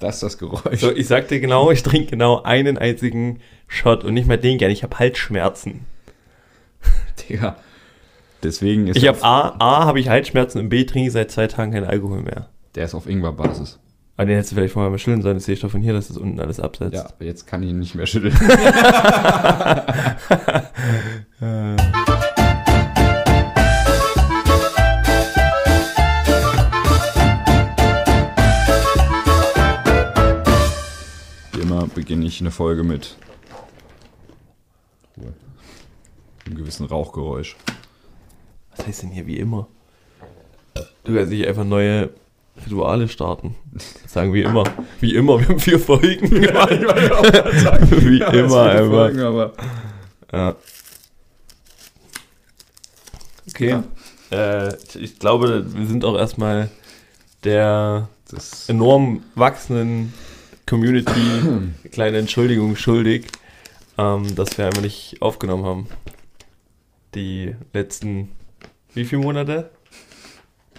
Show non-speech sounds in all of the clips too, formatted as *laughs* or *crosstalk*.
Das ist das Geräusch. So, ich sag dir genau, ich trinke genau einen einzigen Shot und nicht mal den gerne. Ich habe Halsschmerzen. Digga. Deswegen ist Ich habe A, A habe ich Halsschmerzen und B trinke ich seit zwei Tagen keinen Alkohol mehr. Der ist auf Ingwer-Basis. Aber den hättest du vielleicht vorher mal schütteln sollen. Das sehe ich doch von hier, dass das unten alles absetzt. Ja, jetzt kann ich ihn nicht mehr schütteln. *laughs* *laughs* beginne ich eine Folge mit Ruhe. einem gewissen Rauchgeräusch. Was heißt denn hier wie immer? Du kannst nicht einfach neue Rituale starten. Sagen wie immer. Wie immer, wir haben vier Folgen *laughs* gemacht. *laughs* wie Ja, immer einfach. Folgen, aber Ja. Okay. Äh, ich- ich glaube, wir sind auch erstmal der das enorm wachsenden Community eine kleine Entschuldigung schuldig, ähm, dass wir einfach nicht aufgenommen haben. Die letzten, wie viele Monate?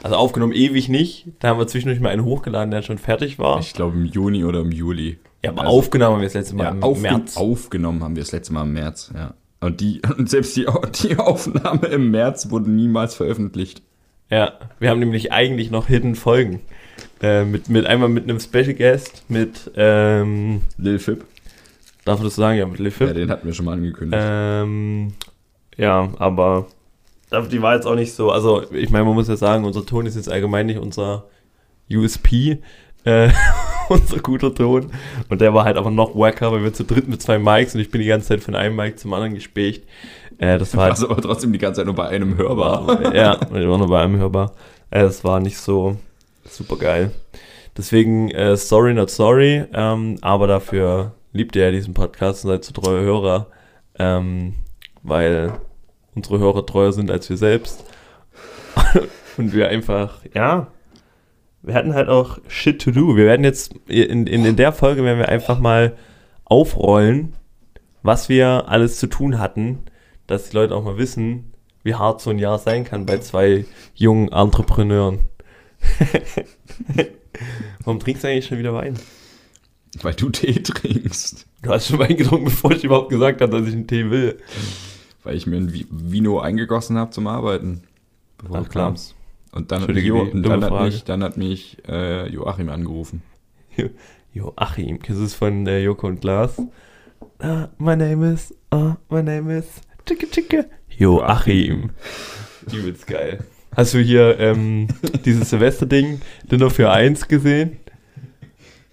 Also aufgenommen ewig nicht. Da haben wir zwischendurch mal einen hochgeladen, der schon fertig war. ich glaube im Juni oder im Juli. ja, aber also- aufgenommen haben wir das letzte Mal Ja, im aufge März. aufgenommen haben wir das letzte Mal im März, ja. Und, die, *laughs* und selbst die, die Aufnahme im März wurde niemals veröffentlicht. Ja, wir haben nämlich eigentlich noch Hidden Folgen. Äh, mit, mit einmal mit einem Special Guest, mit, ähm, Lil Fib, darf man das sagen? Ja, mit Lil Fib. ja, den hatten wir schon mal angekündigt. Ähm, ja, aber die war jetzt auch nicht so. Also, ich meine, man muss ja sagen, unser Ton ist jetzt allgemein nicht unser USP, äh, *laughs* unser guter Ton. Und der war halt aber noch wacker, weil wir zu dritt mit zwei Mics und ich bin die ganze Zeit von einem Mic zum anderen gespecht. Äh, das war halt, aber trotzdem die ganze Zeit nur bei einem hörbar. ja, ich war nur bei einem hörbar. Äh, das war nicht so super geil. Deswegen, äh, sorry, not sorry, ähm, aber dafür liebt ihr ja diesen Podcast und seid so treue Hörer, ähm, weil unsere Hörer treuer sind als wir selbst. *laughs* und wir einfach, ja, wir hatten halt auch shit to do. Wir werden jetzt in, in, in der Folge werden wir einfach mal aufrollen, was wir alles zu tun hatten, dass die Leute auch mal wissen, wie hart so ein Jahr sein kann bei zwei jungen Entrepreneuren. *laughs* Warum trinkst du eigentlich schon wieder Wein? Weil du Tee trinkst. Du hast schon Wein getrunken, *laughs* bevor ich überhaupt gesagt habe, dass ich einen Tee will. Weil ich mir ein Vi- Vino eingegossen habe zum Arbeiten. Bevor Ach, du klar. kamst. Und dann hat, Entschuldige, Jo, dann hat mich, dann hat mich äh, Joachim angerufen. Joachim, du es von äh, Joko und Glas? Ah, my name is, ah, my name is, tschicke, tschicke. Joachim. Übelst geil. Hast du hier ähm, *laughs* dieses Silvester-Ding, Dinner für eins gesehen?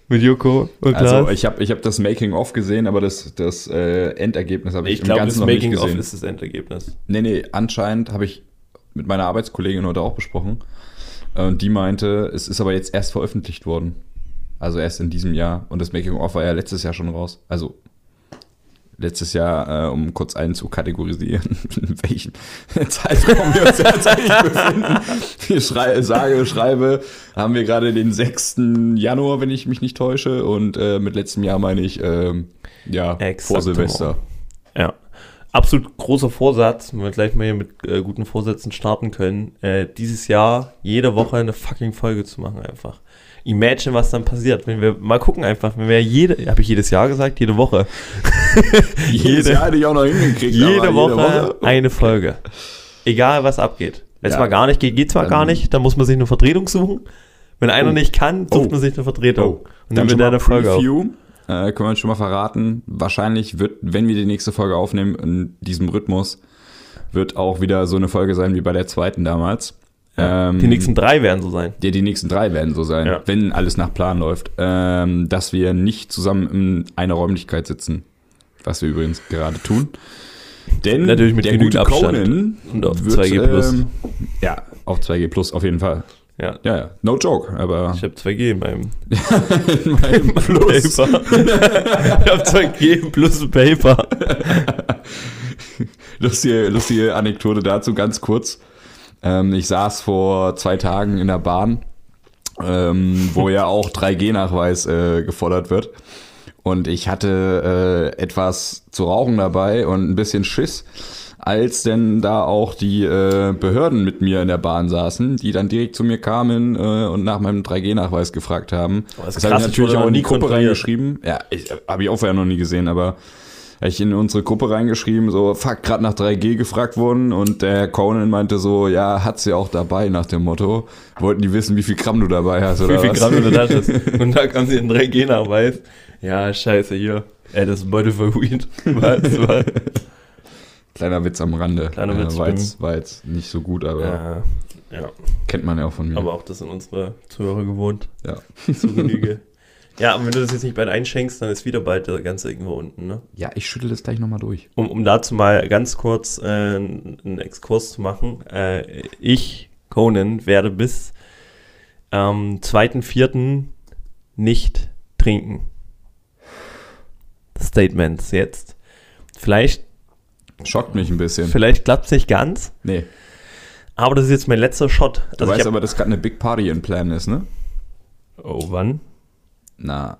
Mit Joko und Glas? Also ich habe ich hab das Making-of gesehen, aber das, das äh, Endergebnis habe ich, ich im glaube, das Ganzen noch nicht Making-of gesehen. ist das Endergebnis. Nee, nee, anscheinend habe ich mit meiner Arbeitskollegin heute auch besprochen. Und die meinte, es ist aber jetzt erst veröffentlicht worden. Also erst in diesem Jahr. Und das Making-of war ja letztes Jahr schon raus. Also letztes Jahr, äh, um kurz einzukategorisieren, *laughs* in welchem *laughs* Zeitraum wir uns tatsächlich befinden. Ich schrei sage, schreibe, haben wir gerade den 6. Januar, wenn ich mich nicht täusche. Und äh, mit letztem Jahr meine ich, ähm, ja, vor Exakt. Silvester. Ja. Absolut großer Vorsatz, wenn wir gleich mal hier mit äh, guten Vorsätzen starten können, äh, dieses Jahr jede Woche eine fucking Folge zu machen einfach. Imagine, was dann passiert, wenn wir mal gucken einfach, wenn wir jede, habe ich jedes Jahr gesagt, jede Woche, *laughs* Jedes Jede- Jahr hätte ich auch noch hingekriegt. jede, aber Woche, eine Folge. Egal was abgeht. Wenn es Ja. mal gar nicht geht, geht zwar gar nicht, dann muss man sich eine Vertretung suchen. Wenn einer Oh. nicht kann, sucht Oh. man sich eine Vertretung. Oh. Und Dann dann wird eine Folge auf. Äh, können wir schon mal verraten. Wahrscheinlich wird, wenn wir die nächste Folge aufnehmen, in diesem Rhythmus, wird auch wieder so eine Folge sein wie bei der zweiten damals. Ähm, Die nächsten drei werden so sein. Ja, die nächsten drei werden so sein, Ja. wenn alles nach Plan läuft. Ähm, dass wir nicht zusammen in einer Räumlichkeit sitzen. Was wir übrigens gerade tun. Denn Natürlich mit der gute Abstand. Conan Und auf wird, 2G plus. Ähm, ja, auf 2G plus auf jeden Fall. Ja. Ja, ja, no joke, aber Ich habe 2G in meinem *laughs* in meinem *laughs* Plus. Paper. ich habe 2G plus Paper. Lustige, lustige Anekdote dazu, ganz kurz. Ähm, ich saß vor zwei Tagen in der Bahn, ähm, wo ja auch 3G-Nachweis äh, gefordert wird. Und ich hatte äh, etwas zu rauchen dabei und ein bisschen Schiss. Als denn da auch die äh, Behörden mit mir in der Bahn saßen, die dann direkt zu mir kamen äh, und nach meinem 3G-Nachweis gefragt haben. Oh, das das habe ich natürlich auch in die Gruppe reingeschrieben. Ja, ich, habe ich auch vorher noch nie gesehen, aber hab ich in unsere Gruppe reingeschrieben, so, fuck, gerade nach 3G gefragt worden und der Herr Conan meinte so, ja, hat's ja auch dabei nach dem Motto. Wollten die wissen, wie viel Gramm du dabei hast oder Wie viel was? Gramm du da hast. *laughs* Und da kam sie in 3G-Nachweis. Ja, scheiße, hier. Ey, das ist Beutel für Weed. *laughs* Was? Was? Kleiner Witz am Rande. Kleiner Äh, Witz, War jetzt, war jetzt nicht so gut, aber Ja, ja. kennt man ja auch von mir. Aber auch das sind unsere Zuhörer gewohnt. ja. *laughs* Zu Genüge. ja, und wenn du das jetzt nicht bald einschenkst, dann ist wieder bald der ganze irgendwo unten, ne? ja, ich schüttel das gleich nochmal durch. Um, um dazu mal ganz kurz äh, einen Exkurs zu machen. Äh, ich, Conan, werde bis am 2.4. nicht trinken. Statements jetzt. Vielleicht, Schockt mich ein bisschen. vielleicht klappt es nicht ganz, Nee. aber das ist jetzt mein letzter Shot. Du Also weißt aber, dass gerade eine Big Party in Plan ist, ne? oh, wann? Na,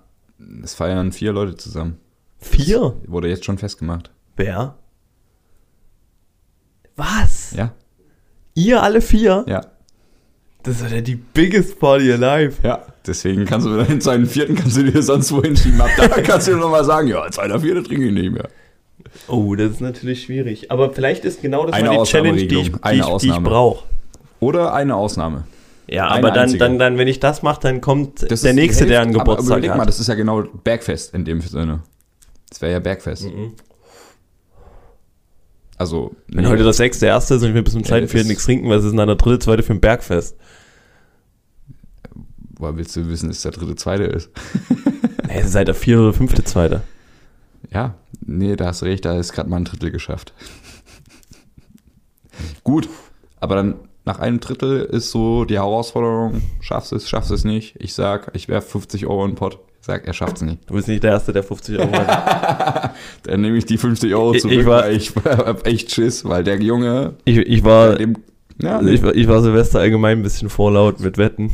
es feiern vier Leute zusammen. Vier? Wurde jetzt schon festgemacht. Wer? Was? Ja? Ihr alle vier? Ja. Das ist ja die biggest party alive. Ja. Deswegen kannst du den zweiten, vierten kannst du dir sonst wohin schieben. Ab da *laughs* kannst du nochmal sagen, ja, zweiter, vierter trinke ich nicht mehr. Oh, das ist natürlich schwierig. Aber vielleicht ist genau das Eine mal die Challenge, die ich, die ich, die ich brauche. Oder eine Ausnahme. Ja, Eine aber dann, einzige. dann, dann, wenn ich das mache, dann kommt Das der ist Nächste, der einen Hälfte- aber Geburtstag überleg hat. mal, das ist ja genau Bergfest in dem Sinne. Das wäre ja Bergfest. Mhm. Also, Wenn nee. heute das sechste, erste ist und wir bis zum zweiten, vierten ist- nichts trinken, was ist denn dann der dritte, zweite für ein Bergfest? Woher willst du wissen, dass es der dritte, zweite ist? Nee, seid der vierte oder fünfte, zweite. Ja, nee, da hast du recht, da ist gerade mal ein Drittel geschafft. *laughs* Gut, aber dann nach einem Drittel ist so die Herausforderung, schaffst es, schaffst es nicht. Ich sag, ich werf 50 Euro in den Pott. Ich sag, er schafft es nicht. Du bist nicht der Erste, der 50 Euro *laughs* hat. Dann nehme ich die 50 Euro Ich- zurück, ich war- *laughs* ich hab echt Schiss, weil der Junge, Ich, ich war... dem, ja, ich, war- ich war Silvester allgemein ein bisschen vorlaut mit Wetten.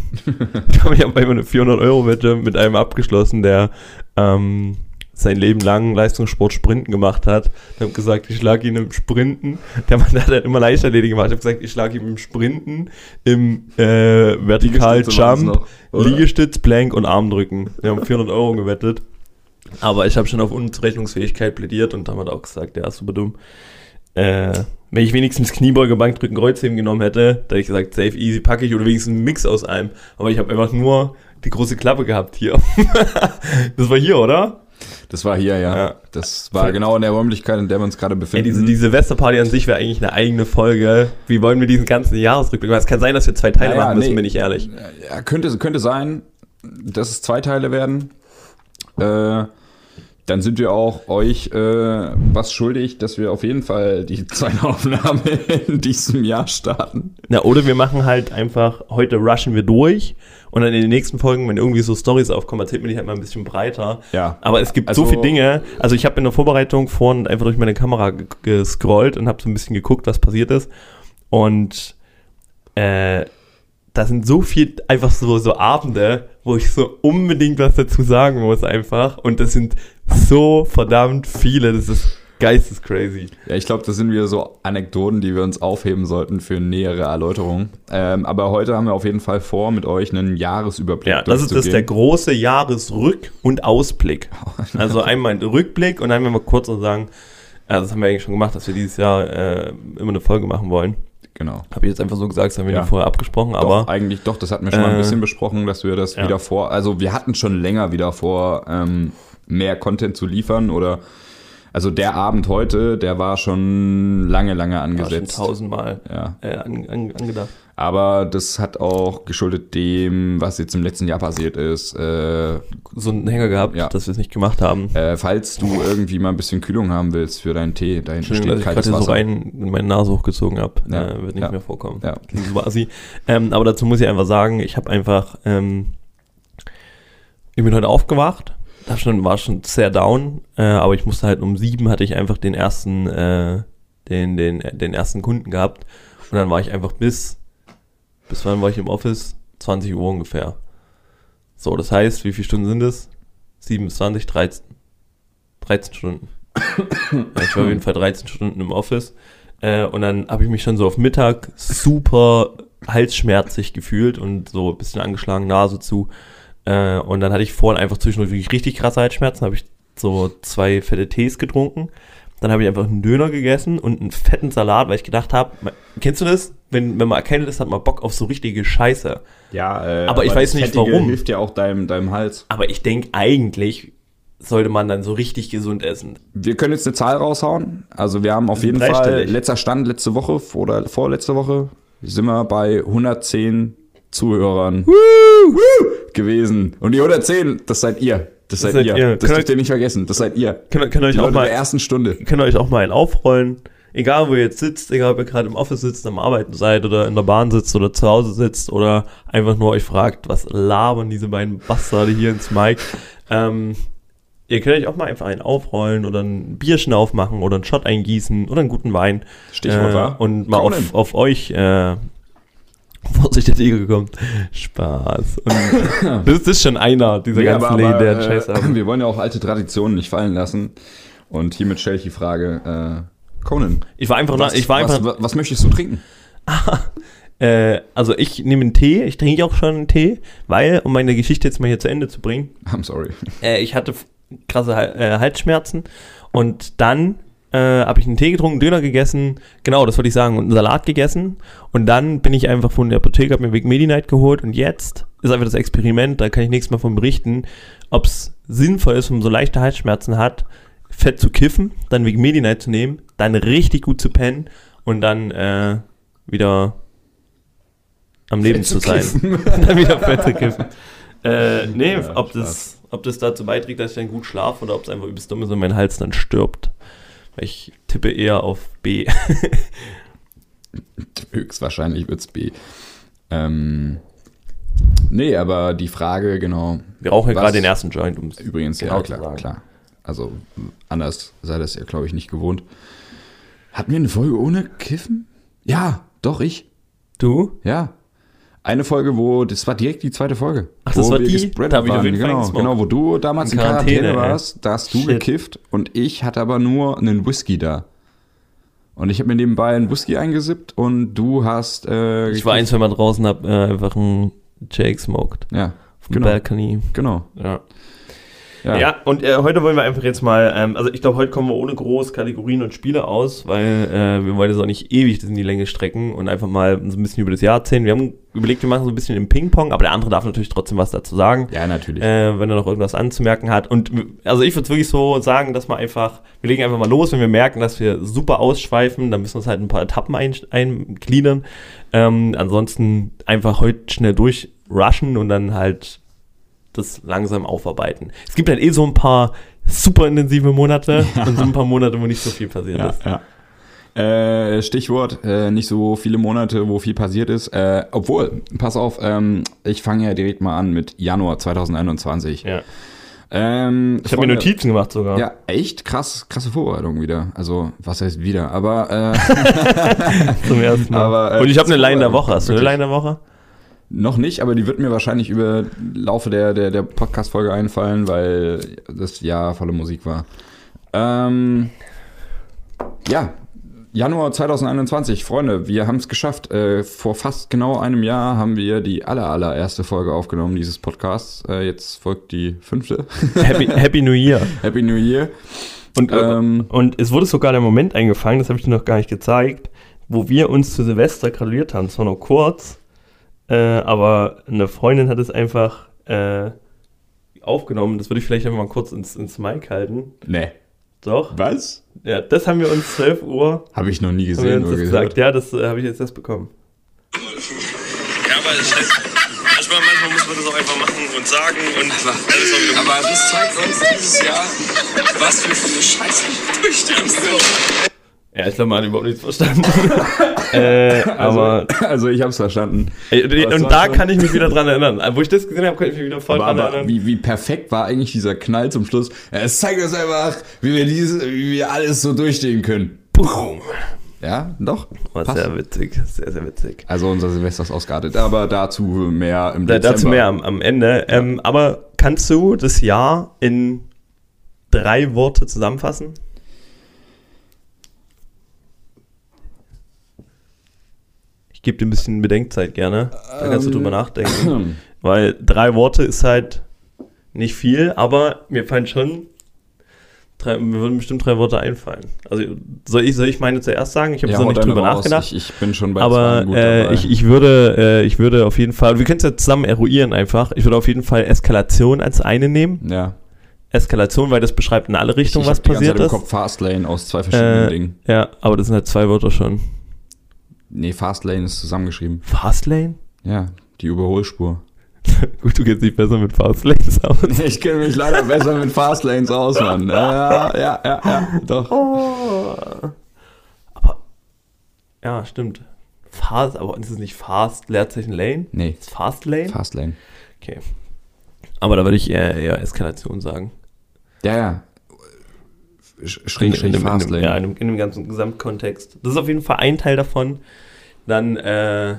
ich habe einmal eine 400-Euro-Wette mit einem abgeschlossen, der ähm, sein Leben lang Leistungssport Sprinten gemacht hat. Ich habe gesagt, ich schlage ihn im Sprinten. Der Mann *laughs* hat halt immer Leichtathletik gemacht. Ich habe gesagt, ich schlage ihn im Sprinten, im äh, Vertikal Jump, noch? Liegestütz, Plank und Armdrücken. Wir haben 400 Euro gewettet. Aber ich habe schon auf Unzurechnungsfähigkeit plädiert und halt auch gesagt, der ist super dumm. Äh, wenn ich wenigstens Kniebeuge, Bankdrücken, Kreuzheben genommen hätte, da hätte ich gesagt, safe, easy, packe ich oder wenigstens einen Mix aus allem. Aber ich habe einfach nur die große Klappe gehabt hier. *laughs* das war hier, oder? Das war hier, ja. Ja. Das war genau in der Räumlichkeit, in der wir uns gerade Ey, befinden. diese, diese Silvesterparty an sich wäre eigentlich eine eigene Folge. Wie wollen wir diesen ganzen Jahresrückblick machen? Es kann sein, dass wir zwei Teile Ja, ja, machen müssen, nee. bin ich ehrlich. Ja, könnte, könnte sein, dass es zwei Teile werden. Äh, dann sind wir auch euch äh, was schuldig, dass wir auf jeden Fall die *laughs* zweite Aufnahme in diesem Jahr starten. Na, oder wir machen halt einfach, heute rushen wir durch und dann in den nächsten Folgen, wenn irgendwie so Stories aufkommen, erzählt mir die halt mal ein bisschen breiter. Ja. Aber es gibt Also- so viele Dinge. Also ich habe in der Vorbereitung vorhin einfach durch meine Kamera ge- gescrollt und habe so ein bisschen geguckt, was passiert ist. Und äh, da sind so viel einfach so, so Abende, wo ich so unbedingt was dazu sagen muss einfach. Und das sind so verdammt viele. Das ist geistescrazy. Ja, ich glaube, das sind wieder so Anekdoten, die wir uns aufheben sollten für nähere Erläuterung. Ähm, aber heute haben wir auf jeden Fall vor, mit euch einen Jahresüberblick Ja, das ist das der große Jahresrück- und Ausblick. *laughs* Also einmal ein Rückblick und dann werden wir kurz sagen, ja, das haben wir eigentlich schon gemacht, dass wir dieses Jahr äh, immer eine Folge machen wollen. Genau. Habe ich jetzt einfach so gesagt, das haben wir Ja. nicht vorher abgesprochen, Aber aber eigentlich doch, das hatten wir schon mal ein Äh, bisschen besprochen, dass wir das ja. wieder vor, also wir hatten schon länger wieder vor, ähm, mehr Content zu liefern oder also der Abend heute, der war schon lange, lange war schon angesetzt. tausendmal Ja. äh, an, an, angedacht. Aber das hat auch geschuldet dem, was jetzt im letzten Jahr passiert ist. Äh, So einen Hänger gehabt, Ja. dass wir es nicht gemacht haben. äh, falls du irgendwie mal ein bisschen Kühlung haben willst für deinen Tee, da hinten Entschuldigung, dass steht ich gerade kaltes so Wasser. rein in meine Nase hochgezogen habe. Ja. Äh, wird nicht Ja. mehr vorkommen. Ja. Klingt super assi. Ähm, aber dazu muss ich einfach sagen, ich habe einfach, ähm, ich bin heute aufgewacht, hab schon, war schon sehr down, äh, aber ich musste halt um sieben hatte ich einfach den ersten, äh, den, den, den ersten Kunden gehabt und dann war ich einfach bis, bis wann war ich im Office? 20 Uhr ungefähr. So, das heißt, wie viele Stunden sind es? 7 bis 20, 13. 13 Stunden. ich war auf jeden Fall 13 Stunden im Office. Äh, und dann habe ich mich schon so auf Mittag super halsschmerzig gefühlt und so ein bisschen angeschlagen, Nase zu. Äh, und dann hatte ich vorhin einfach zwischendurch wirklich richtig krasse Halsschmerzen, habe ich so zwei fette Tees getrunken. Dann habe ich einfach einen Döner gegessen und einen fetten Salat, weil ich gedacht habe, kennst du das? Wenn, wenn man erkennt ist, hat man Bock auf so richtige Scheiße. Ja, äh, Aber ich weiß nicht, Fettige warum. hilft ja auch deinem, deinem Hals. Aber ich denke, eigentlich sollte man dann so richtig gesund essen. Wir können jetzt eine Zahl raushauen. Also wir haben auf jeden Fall, letzter Stand letzte Woche oder vorletzte Woche, sind wir bei 110 Zuhörern gewesen. Und die 110, das seid ihr. Das seid, seid ihr. ihr. Das Könnt dürft ihr nicht vergessen. Das seid ihr. Könnt, könnt euch auch mal der ersten Stunde. könnt ihr euch auch mal einen aufrollen. Egal, wo ihr jetzt sitzt, egal, ob ihr gerade im Office sitzt, am Arbeiten seid oder in der Bahn sitzt oder zu Hause sitzt oder einfach nur euch fragt, was labern diese beiden Bastarde hier ins Mic. Ähm, ihr könnt euch auch mal einfach einen aufrollen oder ein Bierchen aufmachen oder einen Shot eingießen oder einen guten Wein. Stichwort, äh? Und mal auf, auf euch, äh, Vorsicht, der Tiger kommt. Spaß. Und *laughs* das ist schon einer dieser Ja, ganzen aber, legendären äh, Scheiße. *laughs* Wir wollen ja auch alte Traditionen nicht fallen lassen. Und hiermit stelle ich die Frage, äh, Conan, Ich war einfach, was, ich war einfach, was, was möchtest du trinken? *laughs* Äh, also ich nehme einen Tee, ich trinke auch schon einen Tee, weil, um meine Geschichte jetzt mal hier zu Ende zu bringen, I'm sorry. äh, ich hatte krasse äh, Halsschmerzen und dann äh, habe ich einen Tee getrunken, Döner gegessen, genau, das wollte ich sagen, und einen Salat gegessen und dann bin ich einfach von der Apotheke, habe mir Weg Medi-Night geholt und jetzt ist einfach das Experiment, da kann ich nächstes Mal von berichten, ob es sinnvoll ist, wenn man so leichte Halsschmerzen hat, fett zu kiffen, dann Weg Medi-Night zu nehmen, dann richtig gut zu pennen und dann äh, wieder am Leben zu zu sein. *laughs* dann wieder fett zu kiffen. *laughs* Äh, nee, Ja, ob, das, ob das dazu beiträgt, dass ich dann gut schlafe oder ob es einfach übelst dumm ist und mein Hals dann stirbt. Ich tippe eher auf B. *laughs* Höchstwahrscheinlich wird's B. Ähm, nee, aber die Frage, genau. Wir rauchen ja gerade den ersten Joint. Um's Übrigens, genau ja, klar, klar. Also, anders sei das ja, glaube ich, nicht gewohnt. Hatten wir eine Folge ohne Kiffen? Ja, doch, ich. Du? Ja. Eine Folge, wo, das war direkt die zweite Folge. Ach, das wo war wir die? Da hab ich waren. genau, genau, wo du damals In in Quarantäne, Quarantäne, warst, da hast du Shit. gekifft und ich hatte aber nur einen Whisky da. Und ich habe mir nebenbei einen Whisky eingesippt und du hast. Äh, Ich war ein, zwei Mal draußen, hab äh, einfach einen Jake smoked. Ja, Auf dem genau. Balkony. genau. Ja. Ja. Ja, und äh, heute wollen wir einfach jetzt mal, ähm, also ich glaube, heute kommen wir ohne groß Kategorien und Spiele aus, weil äh, wir wollen jetzt auch nicht ewig das in die Länge strecken und einfach mal so ein bisschen über das Jahr erzählen. Wir haben überlegt, wir machen so ein bisschen im Ping-Pong, aber der andere darf natürlich trotzdem was dazu sagen, Ja, natürlich. äh, wenn er noch irgendwas anzumerken hat. Und also ich würde wirklich so sagen, dass wir einfach, wir legen einfach mal los, wenn wir merken, dass wir super ausschweifen, dann müssen wir uns halt ein paar Etappen ein, eingliedern. Ähm, ansonsten einfach heute schnell durchrushen und dann halt das langsam aufarbeiten. Es gibt halt eh so ein paar super intensive Monate und so ein paar Monate, wo nicht so viel passiert Ja, ist. ja. Äh, Stichwort, äh, nicht so viele Monate, wo viel passiert ist. Äh, obwohl, pass auf, ähm, ich fange ja direkt mal an mit Januar 2021. Ja. Ähm, Ich habe mir Notizen gemacht sogar. Ja, echt krass, krasse Vorbereitung wieder. Also, was heißt wieder? Aber, äh, *laughs* Zum ersten Mal. Aber, äh, und ich habe eine Line der Woche. Hast du eine. Line der Woche? Noch nicht, aber die wird mir wahrscheinlich über Laufe der, der, der Podcast-Folge einfallen, weil das Jahr volle Musik war. Ähm, ja, Januar 2021, Freunde, wir haben es geschafft. Äh, vor fast genau einem Jahr haben wir die aller, allererste Folge aufgenommen dieses Podcasts. Äh, jetzt folgt die fünfte. Happy, Happy New Year. *laughs* Happy New Year. Und, äh, Ähm, und es wurde sogar der Moment eingefangen, das habe ich dir noch gar nicht gezeigt, wo wir uns zu Silvester gratuliert haben. Zwar nur kurz, äh, aber eine Freundin hat es einfach äh, aufgenommen. Das würde ich vielleicht einfach mal kurz ins, ins Mic halten. nee. Doch. Was? Ja, das haben wir uns 12 Uhr Habe ich noch nie haben wir gesehen uns oder gesagt. Ja, das äh, habe ich jetzt erst bekommen. Ja, aber das heißt, manchmal, manchmal muss man das auch einfach machen und sagen und ist auch wieder. Aber das zeigt uns dieses Jahr, was wir für eine Scheiße durchstehen. Ja, ich glaube, man hat überhaupt nichts verstanden. *laughs* äh, aber Also, ich habe es verstanden. ey, und da kann ich mich wieder dran erinnern. Wo ich das gesehen habe, kann ich mich wieder voll Aber, dran aber erinnern. wie, wie perfekt war eigentlich dieser Knall zum Schluss? Es zeigt uns einfach, wie wir, diese, wie wir alles so durchstehen können. Boom. Ja, doch. War Passt. sehr witzig, sehr, sehr witzig. Also unser Silvester ist ausgeartet, aber dazu mehr im Dezember. dazu mehr am, am Ende. Ähm, aber kannst du das Jahr in drei Worte zusammenfassen? Gebe dir ein bisschen Bedenkzeit gerne. Da kannst du Ähm. drüber nachdenken. *clears throat* Weil drei Worte ist halt nicht viel, aber mir fallen schon, drei, mir würden bestimmt drei Worte einfallen. Also soll ich, soll ich meine zuerst sagen? Ich habe Ja, so nicht drüber raus. nachgedacht. Ich, ich bin schon bei aber äh, ich, ich, würde, äh, ich würde auf jeden Fall, wir können es ja zusammen eruieren einfach. Ich würde auf jeden Fall Eskalation als eine nehmen. ja. Eskalation, weil das beschreibt in alle Richtungen, ich was passiert ist. im Kopf Fastlane aus zwei verschiedenen Äh, Dingen. ja, aber das sind halt zwei Wörter schon. Nee, Fastlane ist zusammengeschrieben. Fastlane? Ja, die Überholspur. *laughs* Gut, du kennst dich besser mit Fastlanes aus. *laughs* Ich kenne mich leider besser mit Fastlanes aus, Mann. Ja, ja, ja, ja, doch. Oh. Aber, ja, stimmt. Fast, aber ist es nicht Fast, Leerzeichen Lane? Nee, Ist Fast Lane? Fastlane. Okay. Aber da würde ich eher, eher Eskalation sagen. Ja, ja. Sch- Schräg, schräg Fastlane. ja, in, dem, in dem ganzen Gesamtkontext. Das ist auf jeden Fall ein Teil davon. Dann äh,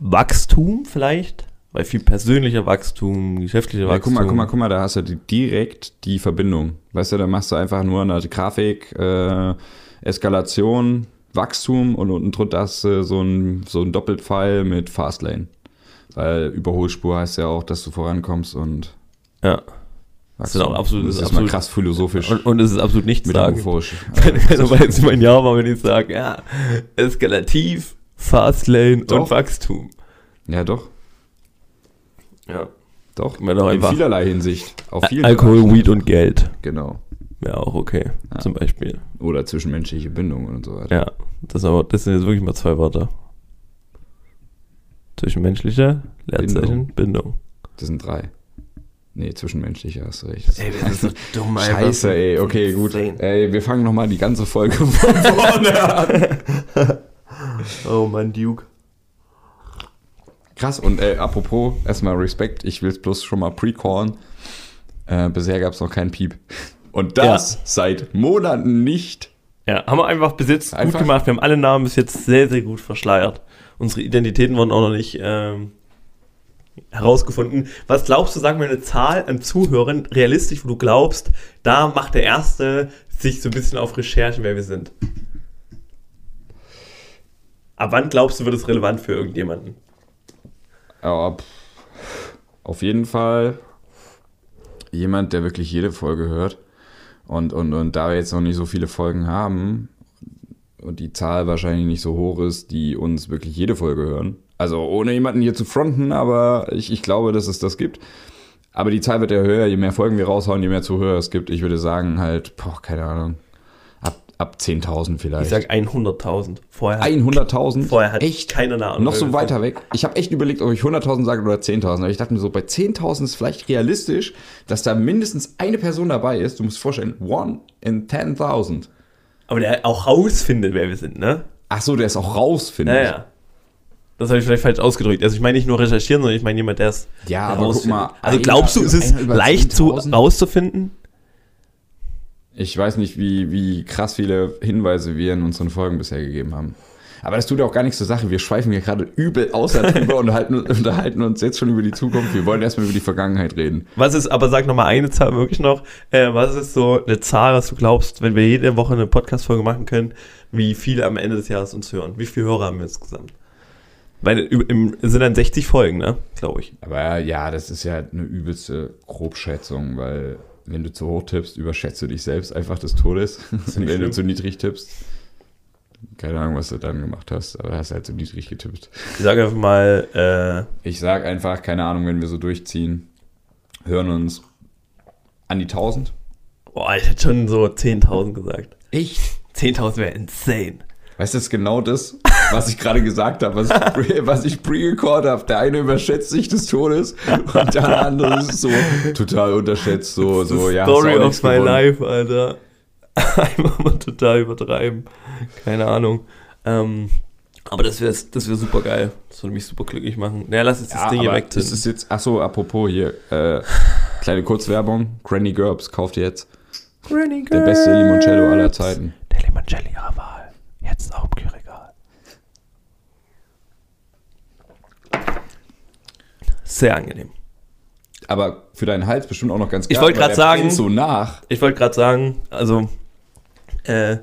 Wachstum vielleicht, weil viel persönlicher Wachstum, geschäftlicher Ja, guck Wachstum. mal, guck mal, guck mal, da hast du direkt die Verbindung. Weißt du, da machst du einfach nur eine Grafik, äh, Eskalation, Wachstum und unten drunter hast du so ein, so ein Doppelpfeil mit Fastlane. Weil Überholspur heißt ja auch, dass du vorankommst und Ja. Wachstum. auch absolut- das ist das ist absolut- krass philosophisch. Und, und es ist absolut nichts sagen. metaphorisch. Keiner weiß mein Jahr war, wenn ich sage, ja, eskalativ, Fastlane Doch. und Wachstum. Ja, doch. Ja. Doch. In vielerlei Hinsicht. Auf vielen Alkohol. Weed und Geld. Genau. Wäre auch okay, zum Beispiel. Oder zwischenmenschliche Bindungen und so weiter. Ja, das, ist aber, das sind jetzt wirklich mal zwei Wörter. Zwischenmenschliche, Leerzeichen, Bindung. Das sind drei. Nee, zwischenmenschliche hast du recht. Das das ist so dumm, Scheiße, ey. Okay, gut. Ey, wir fangen nochmal die ganze Folge *laughs* von vorne an. *laughs* Oh Mann, Duke. Krass. Und äh, apropos, erstmal Respekt. Ich will es bloß schon mal pre-callen. Äh, bisher gab es noch keinen Piep. Und das Ja. seit Monaten nicht. Ja, haben wir einfach bis jetzt Einfach- gut gemacht. Wir haben alle Namen bis jetzt sehr, sehr gut verschleiert. Unsere Identitäten wurden auch noch nicht ähm, herausgefunden. Was glaubst du, sagen wir eine Zahl an Zuhörern, realistisch, wo du glaubst, da macht der Erste sich so ein bisschen auf Recherche, wer wir sind? Ab wann glaubst du, wird es relevant für irgendjemanden? Ja, auf jeden Fall jemand, der wirklich jede Folge hört. Und, und, und da wir jetzt noch nicht so viele Folgen haben und die Zahl wahrscheinlich nicht so hoch ist, die uns wirklich jede Folge hören. Also ohne jemanden hier zu fronten, aber ich, ich glaube, dass es das gibt. Aber die Zahl wird ja höher, je mehr Folgen wir raushauen, je mehr Zuhörer es gibt. Ich würde sagen halt, boah, keine Ahnung, ab, ab 10.000 vielleicht. Ich sag 100.000. Vorher, 100.000? vorher hat Echt? keiner eine Ahnung. Noch so weiter weg. Ich habe echt überlegt, ob ich 100.000 sage oder 10.000. Aber ich dachte mir so, bei 10.000 ist vielleicht realistisch, dass da mindestens eine Person dabei ist. Du musst dir vorstellen, one in 10.000. Aber der auch rausfindet, wer wir sind, ne? Ach so, der ist auch raus, finde Ja, ich. ja. Das habe ich vielleicht falsch ausgedrückt. Also ich meine nicht nur recherchieren, sondern ich meine jemand, der es Ja, aber guck mal, Also glaubst du, ist es über leicht zu 10.000? rauszufinden? Ich weiß nicht, wie, wie krass viele Hinweise wir in unseren Folgen bisher gegeben haben. Aber das tut ja auch gar nichts zur Sache. Wir schweifen hier gerade übel außer *laughs* drüber und halten, unterhalten uns jetzt schon über die Zukunft. Wir wollen erstmal über die Vergangenheit reden. Was ist, aber sag nochmal eine Zahl wirklich noch. Äh, was ist so eine Zahl, was du glaubst, wenn wir jede Woche eine Podcast-Folge machen können, wie viele am Ende des Jahres uns hören? Wie viele Hörer haben wir insgesamt? Weil im, sind dann 60 Folgen, ne? Glaube ich. Aber ja, das ist ja eine übelste Grobschätzung, weil wenn du zu hoch tippst, überschätzt du dich selbst einfach des Todes. *laughs* Und wenn du schlimm. zu niedrig tippst, keine Ahnung, was du dann gemacht hast, aber hast halt zu niedrig getippt. Ich sage einfach mal, äh, Ich sag einfach, keine Ahnung, wenn wir so durchziehen, hören uns an die 1000. boah, ich hätte schon so 10.000 gesagt. Echt? 10.000 wäre insane. Weißt du, das ist genau das, was ich gerade gesagt habe, was ich, *laughs* was ich pre-record habe. Der eine überschätzt sich des Todes und der andere ist so total unterschätzt. So, so, ja, Story of my gewonnen. life, Alter. *laughs* Einfach mal total übertreiben. Keine Ahnung. Ähm, aber das wäre das wär super geil. Das würde mich super glücklich machen. Naja, lass jetzt das Ja, Ding hier weg. ist es jetzt, achso, apropos hier, äh, kleine Kurzwerbung. Granny Gerbs kauft ihr jetzt. Der beste Limoncello aller Zeiten. Der Limoncello ihrer Wahl. Jetzt auch im Sehr angenehm. Aber für deinen Hals bestimmt auch noch ganz Ich geil, wollte der sagen- so nach. Ich wollte gerade sagen, also, äh,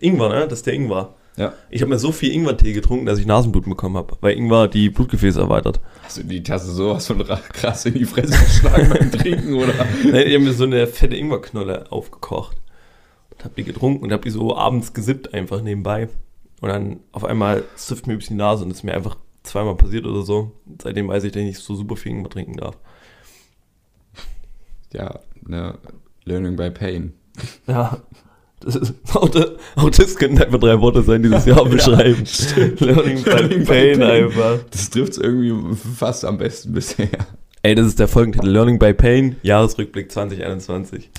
Ingwer, ne? Das ist der Ingwer. Ja. Ich habe mir so viel Ingwertee getrunken, dass ich Nasenbluten bekommen habe, weil Ingwer die Blutgefäße erweitert. Hast du die Tasse sowas von ra- krass in die Fresse geschlagen beim Trinken, oder? *laughs* Nee, Ich habe mir so eine fette Ingwerknolle aufgekocht und habe die getrunken und habe die so abends gesippt einfach nebenbei. Und dann auf einmal zifft mir bisschen die Nase und ist mir einfach zweimal passiert oder so. Seitdem weiß ich, dass ich nicht so super viel Ingwer trinken darf. Ja, ne, Learning by Pain. *laughs* Ja, das ist, auch, das, auch das könnten einfach drei Worte sein, die das *laughs* Jahr beschreiben. Learning by Learning by Pain Pain. einfach. Das trifft es irgendwie fast am besten bisher. Ey, das ist der Folgentitel. Learning by Pain, Jahresrückblick 2021.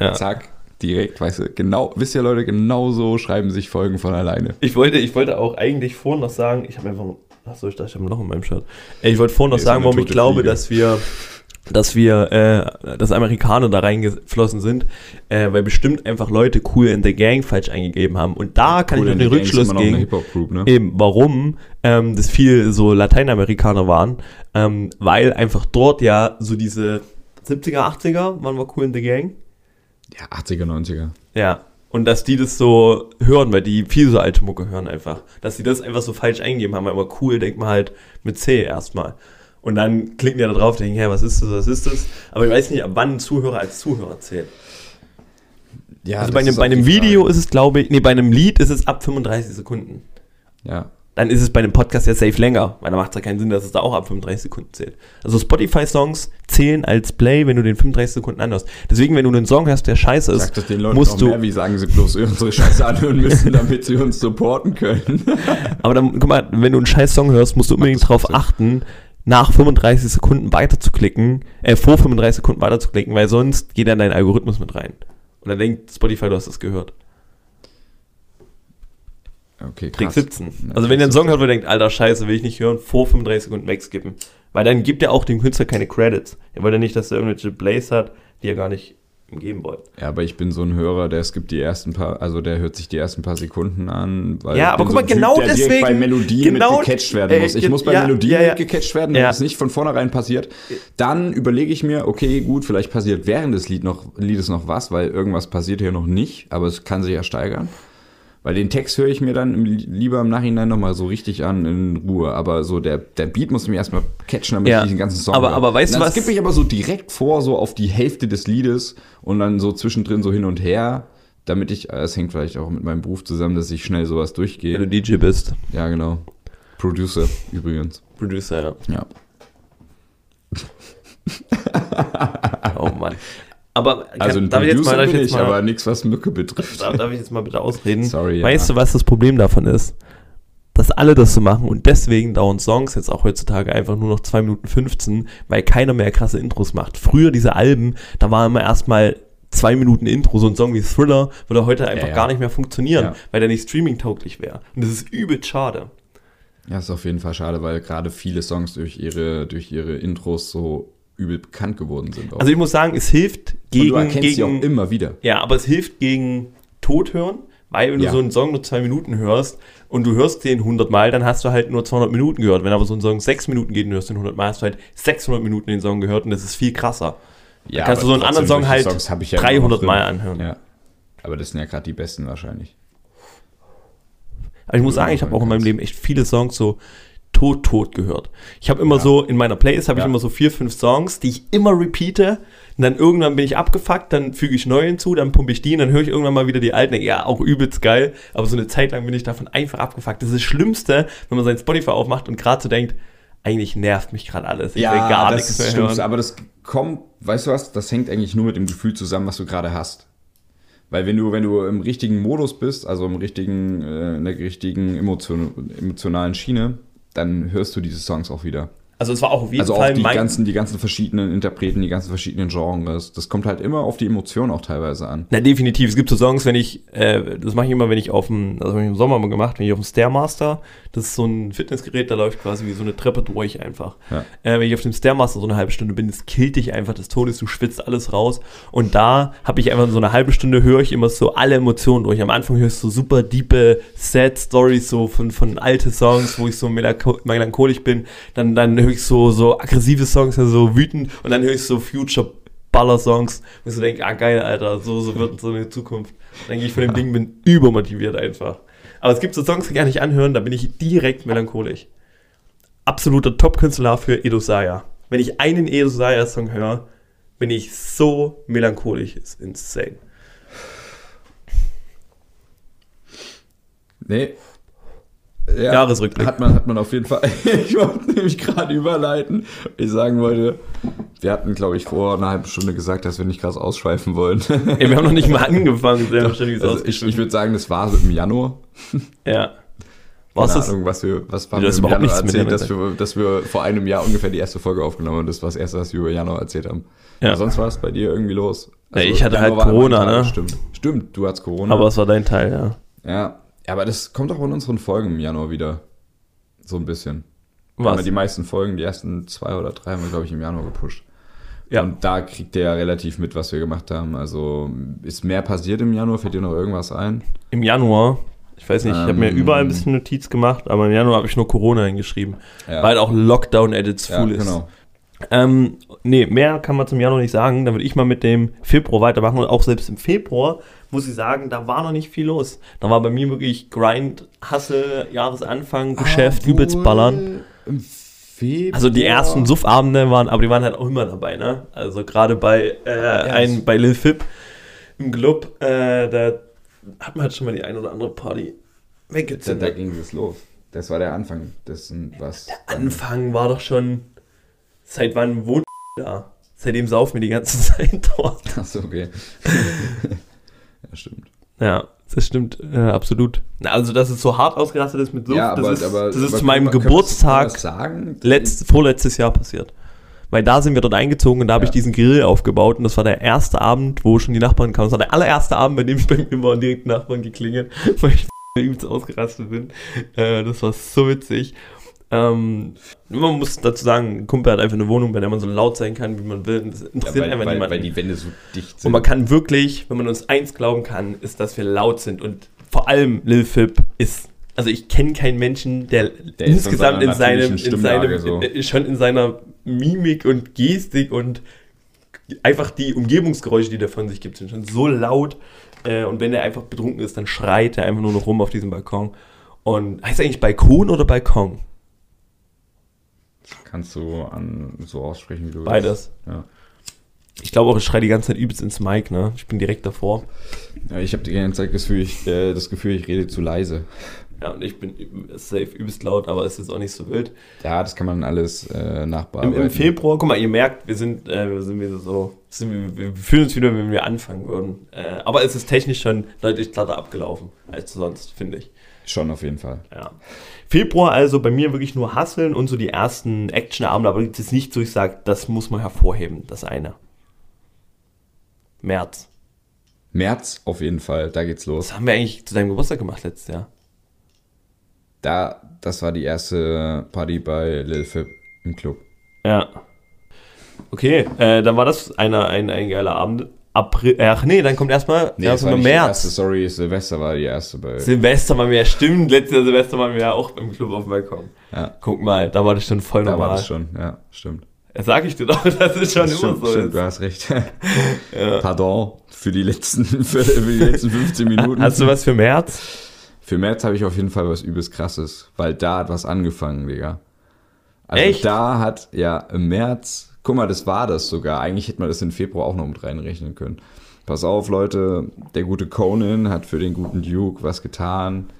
Ja. Zack, direkt, weißt du, genau, wisst ihr Leute, genau so schreiben sich Folgen von alleine. Ich wollte, ich wollte auch eigentlich vorhin noch sagen, ich habe einfach, achso, ich dachte, ich habe ein Loch in meinem Shirt. Ey, Ich wollte vorhin noch Nee, sagen, warum ich glaube, Fliege. dass wir, dass wir, äh, dass Amerikaner da reingeflossen sind, äh, weil bestimmt einfach Leute cool in the Gang falsch eingegeben haben. Und da kann Cool, ich noch den Rückschluss. Hip-Hop-Group, ne? Eben, warum ähm, das viel so Lateinamerikaner waren, ähm, weil einfach dort ja so diese 70er, 80er waren wir cool in the Gang. Ja, 80er, 90er. Ja. Und dass die das so hören, weil die viel so alte Mucke hören einfach. Dass die das einfach so falsch eingeben haben, immer cool denkt man halt mit C erstmal. Und dann klicken die da drauf, denken, hä, was ist das, was ist das? Aber ich weiß nicht, ab wann ein Zuhörer als Zuhörer zählt. Ja, also bei einem, bei einem. Video ist es, glaube ich, nee, bei einem Lied ist es ab 35 Sekunden. Ja, Dann ist es bei einem Podcast ja safe länger, weil da macht es ja keinen Sinn, dass es da auch ab 35 Sekunden zählt. Also Spotify-Songs zählen als Play, wenn du den 35 Sekunden anhörst. Deswegen, wenn du einen Song hast, der scheiße ist, Sag das den Leuten musst du, mehr, wie sagen sie bloß *laughs* unsere Scheiße anhören müssen, damit sie uns supporten können. *laughs* aber dann, guck mal, wenn du einen scheiß Song hörst, musst du unbedingt darauf achten, nach 35 Sekunden weiterzuklicken, äh, vor 35 Sekunden weiterzuklicken, weil sonst geht dann dein Algorithmus mit rein. Und dann denkt Spotify, du hast das gehört. Okay, Trick krass. 17. Ja, Also wenn ihr einen Trick Song hört, wo ihr denkt, alter Scheiße, will ich nicht hören, vor 35 Sekunden wegskippen. Weil dann gibt er auch dem Künstler keine Credits. Er wollte nicht, dass er irgendwelche Plays hat, die er gar nicht ihm geben wollte. Ja, aber ich bin so ein Hörer, der skippt die ersten paar, also der hört sich die ersten paar Sekunden an. Weil Ja, aber guck so mal, typ, genau deswegen- bei Melodien genau- mit gecatcht werden äh, muss. Ich ge- muss bei ja, Melodien ja, ja. mit gecatcht werden, wenn Ja. es nicht von vornherein passiert. Dann überlege ich mir, okay, gut, vielleicht passiert während des Lied noch, Liedes noch was, weil irgendwas passiert hier noch nicht, aber es kann sich ja steigern. Weil den Text höre ich mir dann lieber im Nachhinein nochmal so richtig an in Ruhe. Aber so der, der Beat muss mich erstmal catchen, damit Ja. ich diesen ganzen Song Aber- höre. aber weißt du was- skippe ich aber so direkt vor, so auf die Hälfte des Liedes und dann so zwischendrin so hin und her, damit ich, es hängt vielleicht auch mit meinem Beruf zusammen, dass ich schnell sowas Wenn durchgehe. du DJ bist. Ja, genau. Producer übrigens. Producer, ja. Ja. *laughs* Oh Mann. Aber kann, Also ein darf ich jetzt mal, darf ich bin jetzt ich, mal, aber nichts, was Mücke betrifft. darf, darf ich jetzt mal bitte ausreden? Sorry, ja. Weißt du, was das Problem davon ist? Dass alle das so machen und deswegen dauern Songs jetzt auch heutzutage einfach nur noch 2 Minuten 15, weil keiner mehr krasse Intros macht. Früher diese Alben, da war immer erstmal zwei Minuten Intro, so ein Song wie Thriller würde heute einfach ja. gar nicht mehr funktionieren, Ja. weil der nicht streaming-tauglich wäre. Und das ist übel schade. Ja, ist auf jeden Fall schade, weil gerade viele Songs durch ihre, durch ihre Intros so übel bekannt geworden sind. Auch. Also ich muss sagen, es hilft Und gegen, du erkennst sie auch gegen immer wieder. Ja, aber es hilft gegen Tothören, weil wenn du Ja. so einen Song nur zwei Minuten hörst und du hörst den 100 Mal, dann hast du halt nur 200 Minuten gehört. Wenn aber so ein Song sechs Minuten geht und du hörst den 100 Mal, hast du halt 600 Minuten den Song gehört und das ist viel krasser. Ja, kannst du so einen anderen Song halt ja 300 immer noch drin. Mal anhören. Ja. Aber das sind ja gerade die besten wahrscheinlich. Aber ich muss sagen, ich habe auch in meinem Leben echt viele Songs so tot, tot gehört. Ich habe immer Ja. so, in meiner Playlist habe ich Ja. immer so vier, fünf Songs, die ich immer repeate. Und dann irgendwann bin ich abgefuckt, dann füge ich neue hinzu, dann pumpe ich die und dann höre ich irgendwann mal wieder die alten. Ja, auch übelst geil. Aber so eine Zeit lang bin ich davon einfach abgefuckt. Das ist das Schlimmste, wenn man sein Spotify aufmacht und gerade so denkt, eigentlich nervt mich gerade alles. Ich will gar das nichts ist mehr hören. Aber das kommt, weißt du was, das hängt eigentlich nur mit dem Gefühl zusammen, was du gerade hast. Weil wenn du, wenn du im richtigen Modus bist, also im richtigen, äh, in der richtigen emotion, emotionalen Schiene, dann hörst du diese Songs auch wieder. Also es war auch auf jeden Also auch Fall die mein, ganzen, die ganzen verschiedenen Interpreten, die ganzen verschiedenen Genres. Das kommt halt immer auf die Emotion auch teilweise an. Na, definitiv. Es gibt so Songs, wenn ich, äh, das mache ich immer, wenn ich auf dem, also habe ich im Sommer mal gemacht, wenn ich auf dem Stairmaster, das ist so ein Fitnessgerät, da läuft quasi wie so eine Treppe durch einfach. Ja. Äh, wenn ich auf dem Stairmaster so eine halbe Stunde bin, das killt dich einfach des Todes, du schwitzt alles raus. Und da habe ich einfach so eine halbe Stunde, höre ich immer so alle Emotionen durch. Am Anfang hörst du so super diepe Sad Stories so von, von alte Songs, wo ich so melancho- melancholisch bin. Dann, dann höre ich so, so aggressive Songs, also so wütend. Und dann höre ich so Future Baller-Songs, wo ich so denke, ah geil, Alter, so, so wird so eine Zukunft. Dann denke ich von dem Ding, bin übermotiviert einfach. Aber es gibt so Songs, die kann ich anhören, da bin ich direkt melancholisch. Absoluter Top-Künstler für Edo Saya. Wenn ich einen Edo Saya-Song höre, bin ich so melancholisch. Ist insane. Nee. Ja, Jahresrückblick. Hat man, hat man auf jeden Fall. *laughs* ich wollte nämlich gerade überleiten. Ich sagen wollte, wir hatten, glaube ich, vor einer halben Stunde gesagt, dass wir nicht krass ausschweifen wollen. Ey, wir haben noch nicht mal angefangen. Nichts also ich ich würde sagen, das war im Januar. Ja. Was Keine ist Ahnung, was wir, was haben Ja, wir das im Januar erzählt, dass wir, dass wir vor einem Jahr ungefähr die erste Folge aufgenommen haben und das war das erste, was wir über Januar erzählt haben. Ja. Aber sonst war es bei dir irgendwie los. Also Ja, ich hatte halt Januar war Corona, ne? Stimmt. Stimmt, du hattest Corona. Aber es war dein Teil, ja. ja. Ja, aber das kommt auch in unseren Folgen im Januar wieder. So ein bisschen. Was? Die meisten Folgen, die ersten zwei oder drei haben wir, glaube ich, im Januar gepusht. Ja. Und da kriegt ihr ja relativ mit, was wir gemacht haben. Also ist mehr passiert im Januar? Fällt dir noch irgendwas ein? Im Januar, ich weiß nicht, ich habe mir Ähm. überall ein bisschen Notiz gemacht, aber im Januar habe ich nur Corona hingeschrieben. Ja. Weil auch Lockdown at its ja, full ist. genau. Ähm, nee, mehr kann man zum Januar nicht sagen. Dann würde ich mal mit dem Februar weitermachen. Und auch selbst im Februar muss ich sagen, da war noch nicht viel los. Da war bei mir wirklich Grind, Hustle, Jahresanfang, Geschäft, übelst ballern. Im Februar. Also die ersten Suffabende waren, aber die waren halt auch immer dabei, ne? Also gerade bei, äh, ein, bei Lil Fib im Club, äh, da hat man halt schon mal die ein oder andere Party Da, weggezündet. da ging es los. Das war der Anfang dessen, was. Anfang war doch schon, seit wann wohnt *laughs* da? Seitdem saufen wir die ganze *laughs* Zeit dort. Achso, okay. *laughs* ja, stimmt. Ja, das stimmt äh, absolut. Also, dass es so hart ausgerastet ist mit Luft, ja, aber, das ist, aber, das ist aber zu meinem man- Geburtstag das letzt, vorletztes Jahr passiert. Weil da sind wir dort eingezogen und da habe ich Ja. diesen Grill aufgebaut und das war der erste Abend, wo schon die Nachbarn kamen. Das war der allererste Abend, bei dem ich bei mir war und direkt Nachbarn geklingelt, *laughs* weil ich *laughs* übelst ausgerastet bin. Äh, das war so witzig. Ähm, man muss dazu sagen, Kumpel hat einfach eine Wohnung, bei der man so laut sein kann, wie man will. Und Das Ja, interessiert weil, einfach weil, niemanden. weil die Wände so dicht sind. Und man kann wirklich, wenn man uns eins glauben kann, ist, dass wir laut sind. Und vor allem Lil Fib ist. Also ich kenne keinen Menschen, der, Der insgesamt in seinem, in seinem so. äh, schon in seiner Mimik und Gestik und einfach die Umgebungsgeräusche, die der von sich gibt, sind schon so laut. Äh, und wenn er einfach betrunken ist, dann schreit er einfach nur noch rum auf diesem Balkon. Und heißt er eigentlich Balkon oder Balkon? Kannst du an, so aussprechen, wie du Beides. willst. Ja. Ich glaube auch, ich schreie die ganze Zeit übelst ins Mic, ne? Ich bin direkt davor. Ja, ich habe die ganze Zeit das Gefühl, ich, äh, das Gefühl, ich rede zu leise. Ja, und ich bin safe übelst laut, aber es ist auch nicht so wild. Ja, das kann man alles äh, Im, nachbearbeiten. Im Februar, guck mal, ihr merkt, wir sind, äh, wir sind wieder so, sind, wir, wir fühlen uns wieder, wenn wir anfangen würden. Äh, aber es ist technisch schon deutlich glatter abgelaufen als sonst, finde ich. Schon auf jeden Fall. Ja. Februar also bei mir wirklich nur Hasseln und so die ersten Actionabende, aber es ist nicht so, ich sage, das muss man hervorheben, das eine. März. März auf jeden Fall, da geht's los. Was haben wir eigentlich zu deinem Geburtstag gemacht letztes Jahr? Da, das war die erste Party bei Lil Fib im Club. Ja. Okay, äh, dann war das einer, ein, ein geiler Abend. April, ach nee, dann kommt erstmal Nee, das die März. erste, sorry, Silvester war die erste bei. Silvester waren wir ja, stimmt, letztes Silvester waren wir ja auch im Club auf dem Balkon. ja, Guck mal, da war das schon voll da war normal. das schon, ja, stimmt. Ja, Sag ich dir doch, *laughs* das ist schon immer stimmt, so. stimmt, du hast recht. *laughs* Pardon für die letzten, für, *laughs* für die letzten 15 Minuten. Hast du was für März? Für März habe ich auf jeden Fall was übelst krasses, weil da hat was angefangen, Digga. Also Echt? da hat, ja, im März, guck mal, das war das sogar. Eigentlich hätte man das in Februar auch noch mit reinrechnen können. Pass auf, Leute, der gute Conan hat für den guten Duke was getan,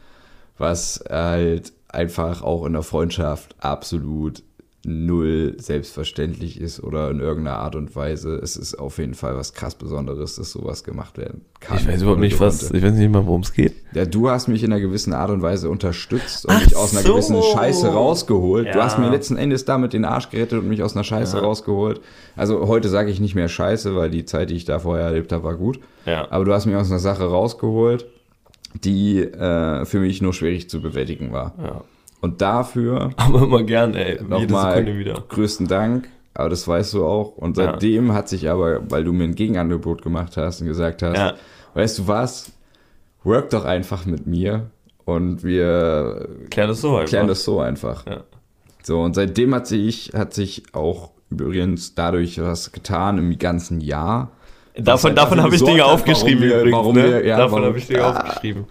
was halt einfach auch in der Freundschaft absolut null selbstverständlich ist oder in irgendeiner Art und Weise. Es ist auf jeden Fall was krass Besonderes, dass sowas gemacht werden kann. Ich weiß überhaupt nicht, was, konnte. ich weiß nicht mal, worum es geht. Ja, du hast mich in einer gewissen Art und Weise unterstützt und Ach mich aus einer so. gewissen Scheiße rausgeholt. Du Ja. hast mir letzten Endes damit den Arsch gerettet und mich aus einer Scheiße Ja. rausgeholt. Also heute sage ich nicht mehr Scheiße, weil die Zeit, die ich da vorher erlebt habe, war gut. Ja. Aber du hast mich aus einer Sache rausgeholt, die äh, für mich nur schwierig zu bewältigen war. ja. Und dafür *laughs* Aber immer gern, ey. Nochmal größten Dank. Aber das weißt du auch. Und Ja. seitdem hat sich aber, weil du mir ein Gegenangebot gemacht hast und gesagt hast, Ja. weißt du was, work doch einfach mit mir und wir Klär das so einfach. klären das so einfach. Ja. So, und seitdem hat sich, hat sich auch übrigens dadurch was getan im ganzen Jahr. Davon, davon habe ich gesorgt Dinge aufgeschrieben warum wir- übrigens. warum ne? wir- ja, davon habe ich Dinge Ah. aufgeschrieben.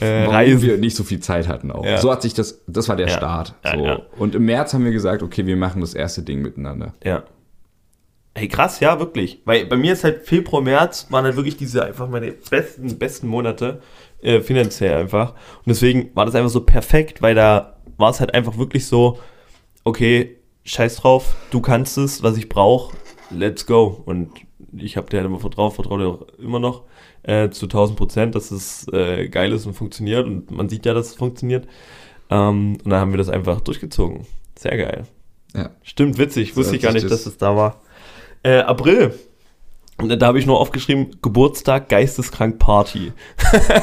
Äh, warum Reisen. wir nicht so viel Zeit hatten auch. Ja. So hat sich das, das war der Ja. Start. Ja, so. Und im März haben wir gesagt, okay, wir machen das erste Ding miteinander. Ja. Hey, krass, ja, wirklich. Weil bei mir ist halt Februar, März waren halt wirklich diese einfach meine besten, besten Monate, äh, finanziell einfach. Und deswegen war das einfach so perfekt, weil da war es halt einfach wirklich so, okay, scheiß drauf, du kannst es, was ich brauche, let's go. Und ich habe dir halt immer vertraut, vertraue auch immer noch äh, zu 1000 Prozent, dass es äh, geil ist und funktioniert. Und man sieht ja, dass es funktioniert. Ähm, und dann haben wir das einfach durchgezogen. Sehr geil. Ja. Stimmt, witzig. Wusste ich gar nicht, das- dass es da war. Äh, April. Und da habe ich nur aufgeschrieben, Geburtstag, geisteskrank Party.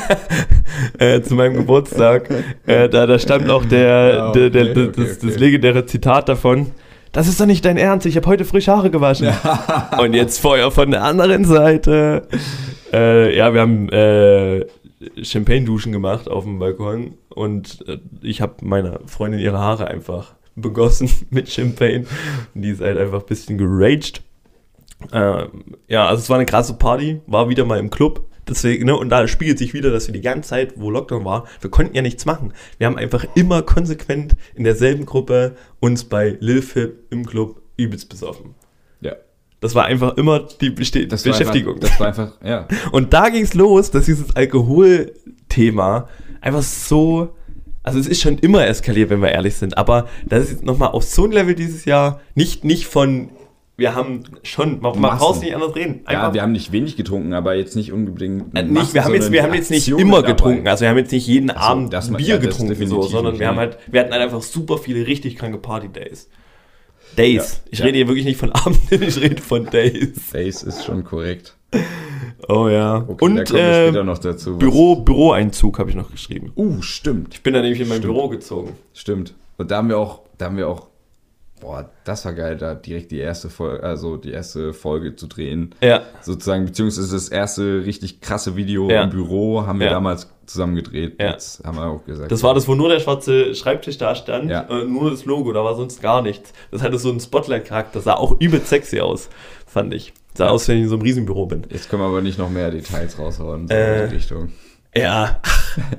*laughs* äh, zu meinem Geburtstag. Äh, da, da stand auch der, Ja, *laughs* der, der, okay, das, okay, das, okay. legendäre Zitat davon. Das ist doch nicht dein Ernst, ich habe heute frisch Haare gewaschen. *laughs* Und jetzt Feuer von der anderen Seite. Äh, ja, wir haben äh, Champagne-Duschen gemacht auf dem Balkon und äh, ich habe meiner Freundin ihre Haare einfach begossen *laughs* mit Champagne. Und die ist halt einfach ein bisschen geraged. Ähm, ja, also es war eine krasse Party, war wieder mal im Club. Deswegen, ne, und da spiegelt sich wieder, dass wir die ganze Zeit, wo Lockdown war, wir konnten ja nichts machen. Wir haben einfach immer konsequent in derselben Gruppe uns bei Lil Fib im Club übelst besoffen. Ja. Das war einfach immer die Beste Das Beschäftigung. Einfach, das war einfach, ja. *laughs* Und da ging es los, dass dieses Alkoholthema einfach so, also es ist schon immer eskaliert, wenn wir ehrlich sind, aber das ist jetzt nochmal auf so ein Level dieses Jahr, nicht, nicht von, wir haben schon, man, man Massen. braucht nicht anders reden. Ja, wir haben nicht wenig getrunken, aber jetzt nicht unbedingt. Äh, nicht, wir haben jetzt, wir haben jetzt nicht Aktionen immer dabei. getrunken, also wir haben jetzt nicht jeden so, Abend das Bier ja, getrunken, so, sondern nicht, wir haben halt, wir hatten halt einfach super viele richtig kranke Party-Days. Days. Ja, Ich ja. rede hier wirklich nicht von *laughs* Abenden, ich rede von Days. Face ist schon korrekt. Oh ja. Okay, Und äh, dazu. Büro, Büroeinzug habe ich noch geschrieben. Uh, stimmt. Ich bin da nämlich in mein Stimmt. Büro gezogen. Stimmt. Und da haben wir auch, da haben wir auch, boah, das war geil, da direkt die erste Folge, also die erste Folge zu drehen. Ja. Sozusagen, beziehungsweise das erste richtig krasse Video Ja. im Büro haben wir Ja. damals zusammen gedreht. Ja. Jetzt haben wir auch gesagt. Das war das, wo nur der schwarze Schreibtisch da stand, Ja. äh, nur das Logo, da war sonst gar nichts. Das hatte so einen Spotlight-Charakter, sah auch übel sexy aus, fand ich. Sah aus, wenn ich in so einem Riesenbüro bin. Jetzt können wir aber nicht noch mehr Details raushauen so Äh. in die Richtung. Ja,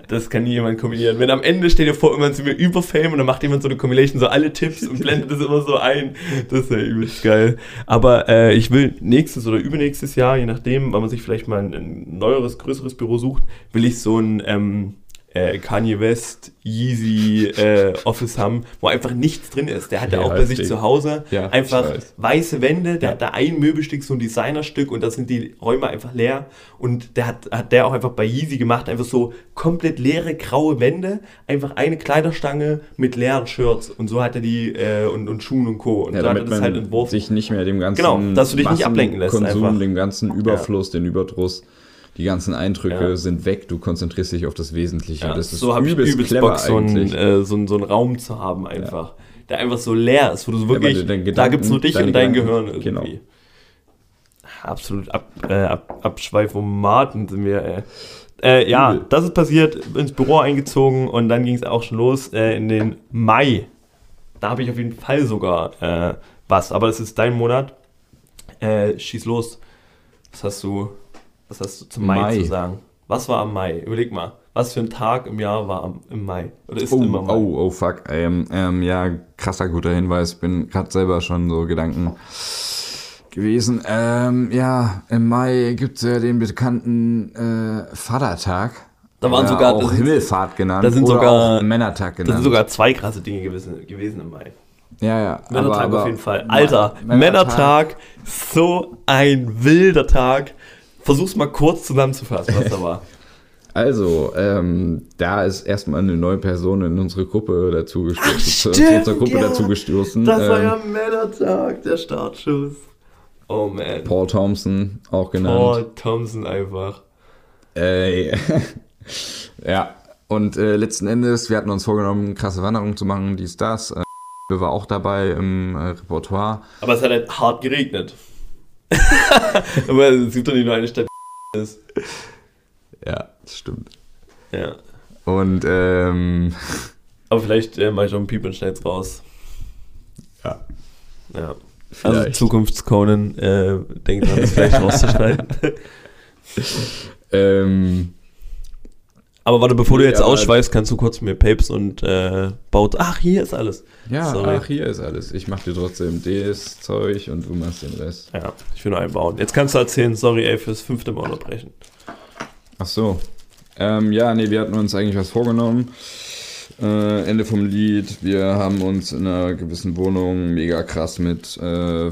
das kann nie jemand kombinieren. Wenn am Ende steht dir vor, irgendwann sind wir überfame und dann macht jemand so eine Combination, so alle Tipps und blendet das immer so ein. Das ist ja übelst geil. Aber äh, ich will nächstes oder übernächstes Jahr, je nachdem, weil man sich vielleicht mal ein, ein neueres, größeres Büro sucht, will ich so ein ähm, äh, Kanye West Yeezy äh, Office haben, wo einfach nichts drin ist. Der hat ja, auch bei sich heftig. zu Hause Ja, einfach weiß. weiße Wände, der Ja. hat da ein Möbelstück, so ein Designerstück und da sind die Räume einfach leer und der hat, hat der auch einfach bei Yeezy gemacht, einfach so komplett leere graue Wände, einfach eine Kleiderstange mit leeren Shirts und so hat er die äh, und, und Schuhen und Co. Und Ja, so hat er das halt entworfen. sich nicht mehr dem ganzen Genau, dass du dich nicht ablenken lässt Konsum, einfach. dem ganzen Überfluss, den Überdruss, die ganzen Eindrücke Ja. sind weg, du konzentrierst dich auf das Wesentliche. Ja, das ist so habe ich übelst clever Bock, so einen, eigentlich. äh, so, einen, so einen Raum zu haben einfach. Der einfach so leer ist, wo du wirklich, deine da Gedanken- gibt's nur dich und dein Gedanken, Gehirn irgendwie. genau. Absolut ab, äh, ab, Abschweifomaten sind wir, äh. Äh, ja, Übel. das ist passiert, ins Büro eingezogen und dann ging es auch schon los äh, in den Mai. Da habe ich auf jeden Fall sogar äh, was, aber das ist dein Monat. Schieß los. Was hast du, was hast du zum Mai, Mai. zu sagen? Was war am Mai? Überleg mal. Was für ein Tag im Jahr war am, im Mai? Oder ist Oh, immer Mai? oh, oh, fuck. Ähm, ähm, ja, krasser guter Hinweis. Bin gerade selber schon so Gedanken gewesen. Ähm, ja, im Mai gibt's ja den bekannten äh, Vatertag. Da waren Oder sogar- auch da Himmelfahrt genannt. da sind oder sogar- auch Männertag genannt. Das sind sogar zwei krasse Dinge gewesen, gewesen im Mai. ja, ja. Männertag aber, aber, auf jeden Fall. Alter, Ma- Männertag, so ein wilder Tag. Versuch's mal kurz zusammenzufassen, was da *laughs* war. Also, ähm, da ist erstmal eine neue Person in unsere Gruppe dazu gestoßen. zu unserer Gruppe ja. dazu gestoßen. Das war ähm, ja Männertag, der Startschuss. Oh man. Paul Thompson, auch genannt. Paul Thompson einfach. Äh, *laughs* ja, und äh, letzten Endes, wir hatten uns vorgenommen, krasse Wanderungen zu machen, dies, das. Äh, wir war auch dabei im äh, Repertoire. Aber es hat halt hart geregnet. Aber es gibt doch nicht nur eine Stadt, die ist. Ja, das stimmt. Ja. Und ähm, Aber vielleicht äh, mache ich auch einen Piep und schnell's raus. ja, Ja. Also Vielleicht. Zukunfts-Conan, äh, denkt dran, das vielleicht *laughs* rauszuschneiden. Ähm, Aber warte, bevor du jetzt aber- ausschweifst, kannst du kurz mir Papes und äh, baut. Ach, hier ist alles. ja, Sorry. ach, hier ist alles. Ich mach dir trotzdem das Zeug und du machst den Rest. Ja, ich will nur einbauen. Jetzt kannst du erzählen, sorry, ey, fürs fünfte Mal unterbrechen. Ach so. Ähm, ja, nee, wir hatten uns eigentlich was vorgenommen. Äh, Ende vom Lied. Wir haben uns in einer gewissen Wohnung mega krass mit äh,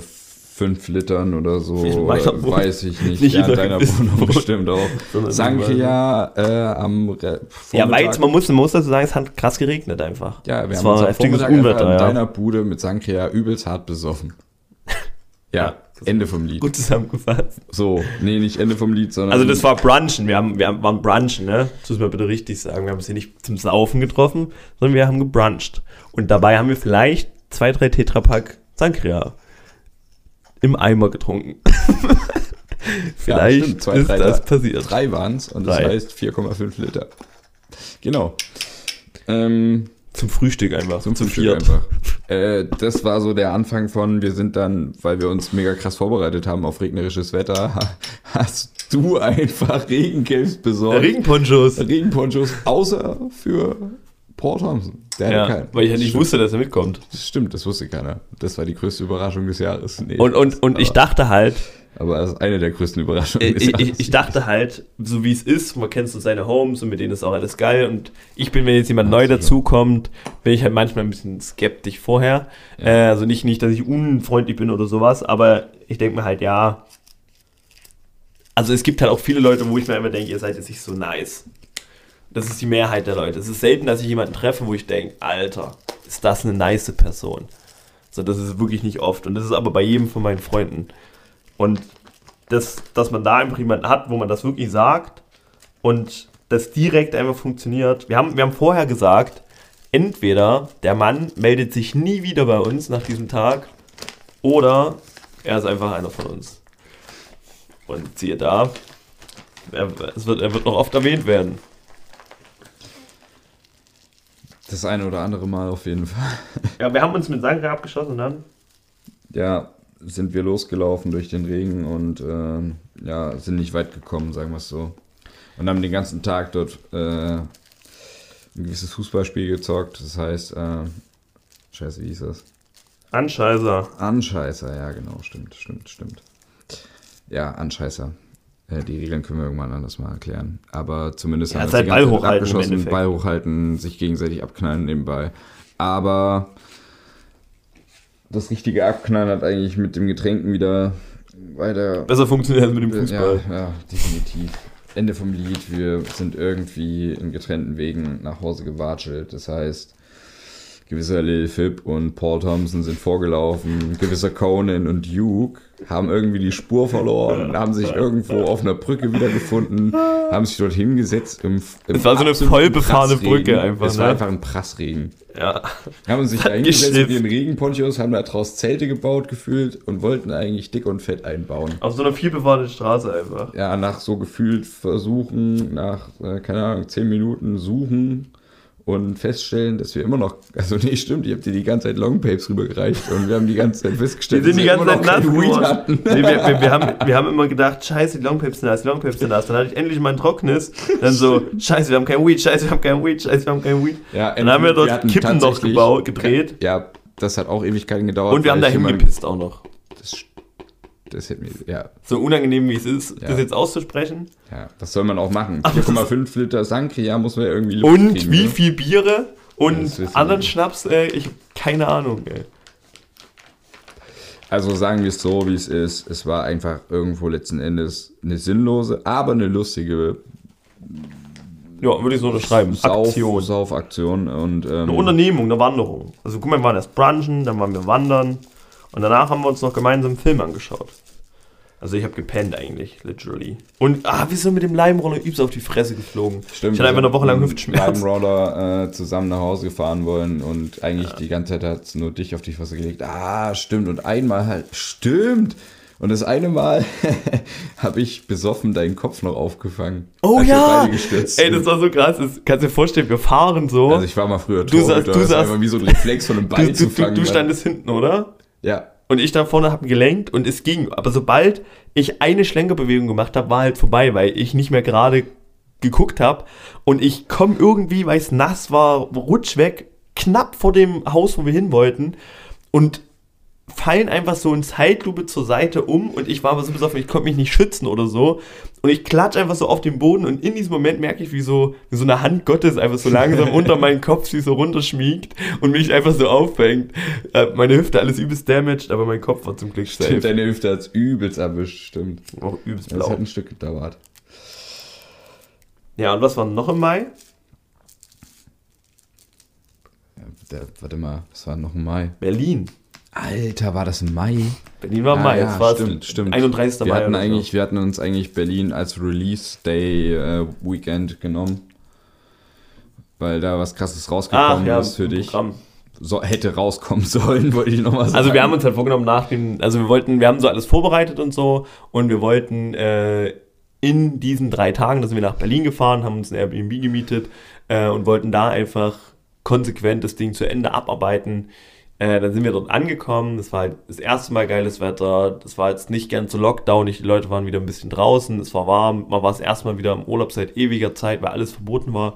fünf Litern oder so, äh, weiß ich nicht, Nicht ja, in in einer deiner Wohnung bestimmt auch. *laughs* Sangria äh, am Re Ja, weil man muss, man muss dazu sagen, es hat krass geregnet einfach. Ja, wir es haben uns am Vormittag Unwetter, in deiner Bude mit Sangria übelst hart besoffen. *laughs* Ja, Ja. Ende vom Lied. Gut zusammengefasst. So, nee, nicht Ende vom Lied, sondern Also das war Brunchen, wir, haben, wir haben, waren Brunchen, ne? Das muss man bitte richtig sagen. Wir haben uns hier nicht zum Saufen getroffen, sondern wir haben gebruncht. Und dabei haben wir vielleicht zwei, drei Tetrapack Sangria im Eimer getrunken. *laughs* vielleicht stimmt, zwei, ist drei, das passiert. Drei waren es und das Drei. heißt 4,5 Liter. Genau. Ähm, Zum Frühstück einfach. zum Frühstück einfach. Äh, das war so der Anfang von, wir sind dann, weil wir uns mega krass vorbereitet haben auf regnerisches Wetter, ha- *laughs* hast du einfach Regencaps besorgt. Regenponchos. Regenponchos, außer für Paul Thompson. Der Ja, keinen. weil ich ja nicht Stimmt. wusste, dass er mitkommt. Das stimmt, das wusste keiner. Das war die größte Überraschung des Jahres. Nee, Und, und, und ich aber- dachte halt, Aber das ist eine der größten Überraschungen des ich, Jahres. ich, ich dachte halt, so wie es ist, man kennt so seine Homes und mit denen ist auch alles geil. Und ich bin, wenn jetzt jemand neu dazukommt, bin ich halt manchmal ein bisschen skeptisch vorher. Äh, also nicht, nicht, dass ich unfreundlich bin oder sowas, aber ich denke mir halt, ja. Also es gibt halt auch viele Leute, wo ich mir immer denke, ihr seid jetzt nicht so nice. Das ist die Mehrheit der Leute. Es ist selten, dass ich jemanden treffe, wo ich denke, Alter, ist das eine nice Person. So, das ist wirklich nicht oft. Und das ist aber bei jedem von meinen Freunden. Und das, dass man da einfach jemanden hat, wo man das wirklich sagt und das direkt einfach funktioniert. Wir haben, wir haben vorher gesagt, entweder der Mann meldet sich nie wieder bei uns nach diesem Tag oder er ist einfach einer von uns. Und siehe da, er, es wird, er wird noch oft erwähnt werden. Das eine oder andere Mal auf jeden Fall. Ja, wir haben uns mit Sangria abgeschossen und dann Ja, sind wir losgelaufen durch den Regen und ähm, ja, sind nicht weit gekommen, sagen wir es so. Und haben den ganzen Tag dort äh, ein gewisses Fußballspiel gezockt. Das heißt, äh, scheiße, wie hieß das? Anscheißer. Anscheißer, ja genau, stimmt, stimmt, stimmt. Ja, Anscheißer. Äh, die Regeln können wir irgendwann anders mal erklären. Aber zumindest Ja, haben wir halt Ball hochhalten Endeffekt. Ball hochhalten, sich gegenseitig abknallen nebenbei. Aber das richtige Abknallen hat eigentlich mit dem Getränken wieder weiter Besser funktioniert als mit dem Fußball. ja, ja, definitiv. Ende vom Lied. Wir sind irgendwie in getrennten Wegen nach Hause gewatschelt. Das heißt, gewisser Lil Phip und Paul Thompson sind vorgelaufen. Gewisser Conan und Duke haben irgendwie die Spur verloren, haben sich irgendwo auf einer Brücke wiedergefunden, haben sich dort hingesetzt. Im, im Es war so eine absoluten voll befahrene Prassregen. Brücke einfach, Es war ne? einfach ein Prassregen. Ja. Haben sich da hingesetzt mit ihren Regenponchos, haben da draus Zelte gebaut gefühlt und wollten eigentlich dick und fett einbauen Auf so einer vielbefahrenen Straße einfach. ja, nach so gefühlt Versuchen, nach, äh, keine Ahnung, zehn Minuten suchen und feststellen, dass wir immer noch, also nee, stimmt, ich habe dir die ganze Zeit Longpapes rübergereicht und wir haben die ganze Zeit Wir festgestellt, sind die wir ganze Zeit nass geworden. Nee, wir, wir, wir, haben, wir haben immer gedacht, scheiße, die Longpapes sind nass, die Longpapes sind nass. Dann hatte ich endlich mal ein trockenes. Dann so, scheiße, wir haben kein Weed, scheiße, wir haben kein Weed, scheiße, wir haben kein Weed. Ja, Dann haben wir dort hatten Kippen noch gebaut, gedreht. Ja, das hat auch Ewigkeiten gedauert. Und wir haben da hingepisst auch noch. Das, hätte mir, ja, So unangenehm wie es ist, Ja. das jetzt auszusprechen. ja, das soll man auch machen. Aber das- 4,5 Liter Sangria muss man ja irgendwie Luft Und kriegen, wie ne? viel Biere Ja, und wissen anderen. Schnaps, ey, ich hab keine Ahnung, ey. Also sagen wir es so, wie es ist. Es war einfach irgendwo letzten Endes eine sinnlose, aber eine lustige Ja, würde ich so unterschreiben. Sauf, Aktion. Saufaktion. Und, ähm, Eine Unternehmung, eine Wanderung. Also guck mal, wir waren erst brunchen, dann waren wir wandern und danach haben wir uns noch gemeinsam einen Film angeschaut. Also ich habe gepennt eigentlich, literally. Und ah, wir sind mit dem Leimroller übelst auf die Fresse geflogen. Stimmt, ich hatte einfach eine Woche lang mit Hüftschmerzen. Roller äh, zusammen nach Hause gefahren wollen und eigentlich die ganze Zeit hat es nur dich auf die Fresse gelegt. Ah, stimmt. Und einmal halt, stimmt. Und das eine Mal *laughs* habe ich besoffen deinen Kopf noch aufgefangen. Oh ja! Ey, das war so krass. Das, kannst dir vorstellen, wir fahren so. Also ich war mal früher Du saßt- du das war saßt- wie so ein Reflex von einem Ball du, zu du, du, fangen. du weil- standest hinten, oder? Ja. und ich da vorne habe gelenkt und es ging. Aber sobald ich eine Schlenkerbewegung gemacht habe, war halt vorbei, weil ich nicht mehr gerade geguckt habe und ich komme irgendwie, weil es nass war, rutsch weg, knapp vor dem Haus, wo wir hin wollten und fallen einfach so in Zeitlupe zur Seite um und ich war aber so besoffen, ich konnte mich nicht schützen oder so und ich klatsche einfach so auf den Boden und in diesem Moment merke ich, wie so, wie so eine Hand Gottes einfach so langsam unter *laughs* meinen Kopf sich so runterschmiegt und mich einfach so auffängt. Äh, Meine Hüfte alles übelst damaged, aber mein Kopf war zum Glück Stimmt, safe. deine Hüfte hat übelst erwischt, stimmt. Auch übelst Das blau. hat ein Stück gedauert. Ja, und was war noch im Mai? Ja, der, warte mal, das war noch im Mai. Berlin. Alter, war das im Mai? Berlin war Ah, Mai. ja, es war stimmt, stimmt. 31. Wir Mai. hatten, oder so. eigentlich, wir hatten uns eigentlich Berlin als Release Day äh, Weekend genommen. Weil da was krasses rausgekommen Ach ja, ist für dich. Programm. So, hätte rauskommen *laughs* sollen, wollte ich nochmal sagen. Also wir haben uns halt vorgenommen nach dem, also wir wollten, wir haben so alles vorbereitet und so und wir wollten äh, in diesen drei Tagen, da sind wir nach Berlin gefahren, haben uns ein Airbnb gemietet äh, und wollten da einfach konsequent das Ding zu Ende abarbeiten. Äh, dann sind wir dort angekommen, das war halt das erste Mal geiles Wetter, das war jetzt nicht ganz so Lockdownig, die Leute waren wieder ein bisschen draußen, es war warm, man war das erste Mal wieder im Urlaub seit ewiger Zeit, weil alles verboten war.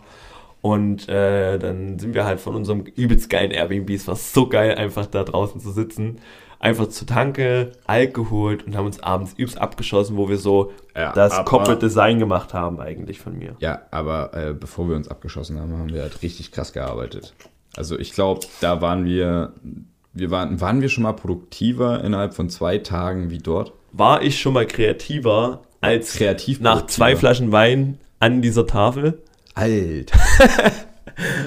Und äh, dann sind wir halt von unserem übelst geilen Airbnb, es war so geil, einfach da draußen zu sitzen, einfach zur Tanke, Alk geholt und haben uns abends übelst abgeschossen, wo wir so Ja, das aber- Corporate Design gemacht haben eigentlich von mir. Ja, aber äh, bevor wir uns abgeschossen haben, haben wir halt richtig krass gearbeitet. Also ich glaube, da waren wir, wir waren, waren wir schon mal produktiver innerhalb von zwei Tagen wie dort. War ich schon mal kreativer als Kreativ nach zwei Flaschen Wein an dieser Tafel? Alter. *laughs*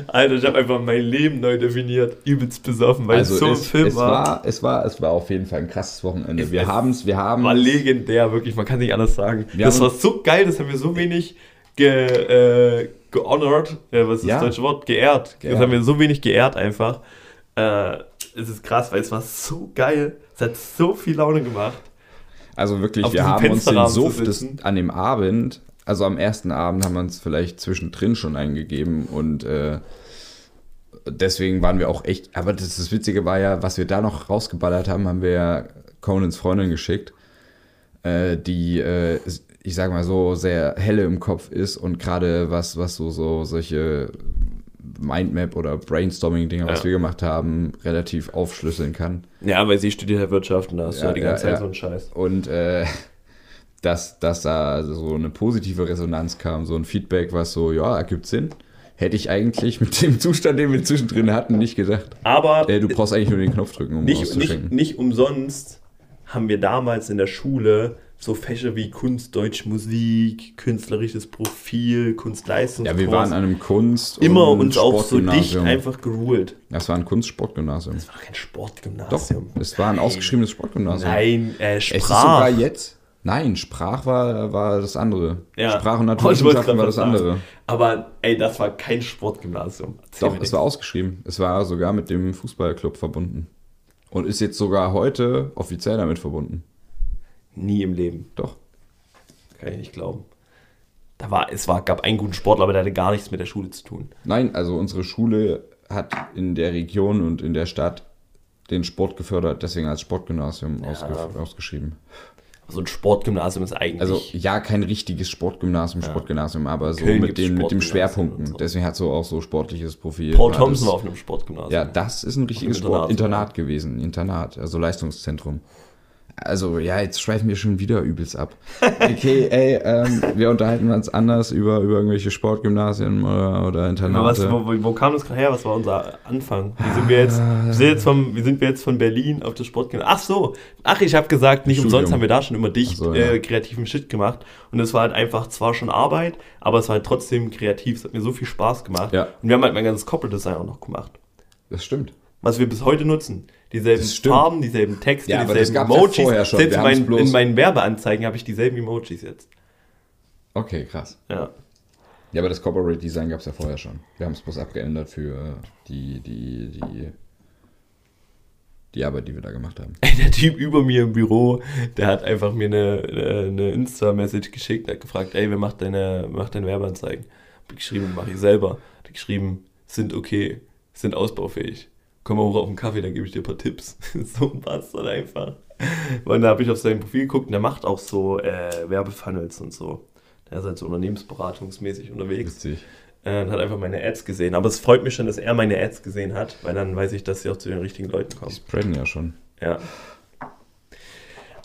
Alter, ich habe einfach mein Leben neu definiert, übelst besoffen, weil Also es so es, Film es war. war, es war, es war auf jeden Fall ein krasses Wochenende. Es- wir es haben es, wir haben war legendär, wirklich, man kann nicht anders sagen. Wir das war so geil, das haben wir so wenig ge, äh, gehonored, äh, was ist Ja. das deutsche Wort? Geehrt. Geehrt. Das haben wir so wenig geehrt einfach. Äh, es ist krass, weil es war so geil. Es hat so viel Laune gemacht. Also wirklich, wir haben uns den sitzen. an dem Abend, also am ersten Abend haben wir uns vielleicht zwischendrin schon eingegeben und äh, deswegen waren wir auch echt, aber das, das Witzige war ja, was wir da noch rausgeballert haben, haben wir ja Conans Freundin geschickt, äh, die, äh, ich sag mal so, sehr helle im Kopf ist und gerade was, was so, so solche Mindmap oder Brainstorming-Dinger, was Ja. wir gemacht haben, relativ aufschlüsseln kann. Ja, weil sie studiert ja Wirtschaft und da hast du Ja, ja die ja, ganze Zeit ja. so einen Scheiß. Und äh, dass, dass da so eine positive Resonanz kam, so ein Feedback, was so, ja, ergibt Sinn. Hätte ich eigentlich mit dem Zustand, den wir zwischendrin hatten, nicht gedacht. Aber Äh, du brauchst eigentlich nur den Knopf drücken, um nicht, nicht, auszuschenken. nicht umsonst haben wir damals in der Schule so Fächer wie Kunst, Deutsch, Musik, künstlerisches Profil, Kunstleistungskurs. ja, wir waren an einem Kunst- immer und uns auch so dicht einfach geruhlt. Das war ein Kunstsportgymnasium. Das war doch kein Doch, Sportgymnasium. es war ein ausgeschriebenes Sportgymnasium. Nein, äh, Es ist sogar Sprach. jetzt. Nein, Sprach war, war das andere. Ja. Sprach und Oh, Naturwissenschaften grad war das andere. Aber ey, das war kein Sportgymnasium. Erzähl Doch, es war ausgeschrieben. Es war sogar mit dem Fußballclub verbunden. Und ist jetzt sogar heute offiziell damit verbunden. Nie im Leben. Doch. Kann ich nicht glauben. Da war, es war, gab einen guten Sportler, aber der hatte gar nichts mit der Schule zu tun. Nein, also unsere Schule hat in der Region und in der Stadt den Sport gefördert, deswegen als Sportgymnasium ausge ausgeschrieben. So ein Sportgymnasium ist eigentlich. Also ja, kein richtiges Sportgymnasium, Sportgymnasium, aber so Köln mit den, mit dem Schwerpunkten. so. Deswegen hat so auch so sportliches Profil. Paul Thompson war auf einem Sportgymnasium. Ja, das ist ein richtiges Internat gewesen, Internat, also Leistungszentrum. Also ja, jetzt schweifen wir schon wieder übelst ab. Okay, *laughs* ey, ähm, wir unterhalten uns anders über, über irgendwelche Sportgymnasien oder, oder Aber Internate. was, wo, wo, kam das gerade her? Was war unser Anfang? Wie sind wir jetzt, Ah. wir sind jetzt, vom, wie sind wir jetzt von Berlin auf das Sportgymnasium? Ach so, ach, ich habe gesagt, nicht Studium. umsonst haben wir da schon immer dicht so, ja. äh, kreativen Shit gemacht. Und es war halt einfach zwar schon Arbeit, aber es war halt trotzdem kreativ. Es hat mir so viel Spaß gemacht. Ja. Und wir haben halt mein ganzes Corporate Design auch noch gemacht. Das stimmt. Was wir bis heute nutzen. Dieselben. Farben, dieselben Texte, Ja, dieselben ja Emojis. schon. Selbst in bloß- in meinen Werbeanzeigen habe ich dieselben Emojis jetzt. Okay, krass. Ja. Ja, aber das Corporate Design gab es ja vorher schon. Wir haben es bloß abgeändert für die, die, die, die Arbeit, die wir da gemacht haben. Ey, *laughs* der Typ über mir im Büro, der hat einfach mir eine, eine- eine Insta-Message geschickt, hat gefragt, ey, wer macht deine, macht deine Werbeanzeigen? Hab ich geschrieben, mache ich selber. Hat geschrieben, sind okay, sind ausbaufähig. Komm mal hoch auf den Kaffee, dann gebe ich dir ein paar Tipps. *laughs* so ein Bastard einfach. Und da habe ich auf sein Profil geguckt und der macht auch so äh, Werbefunnels und so. Der ist halt so unternehmensberatungsmäßig unterwegs. Witzig. Äh, und hat einfach meine Ads gesehen. Aber es freut mich schon, dass er meine Ads gesehen hat, weil dann weiß ich, dass sie auch zu den richtigen Leuten Die kommen. spreaden ja schon. Ja.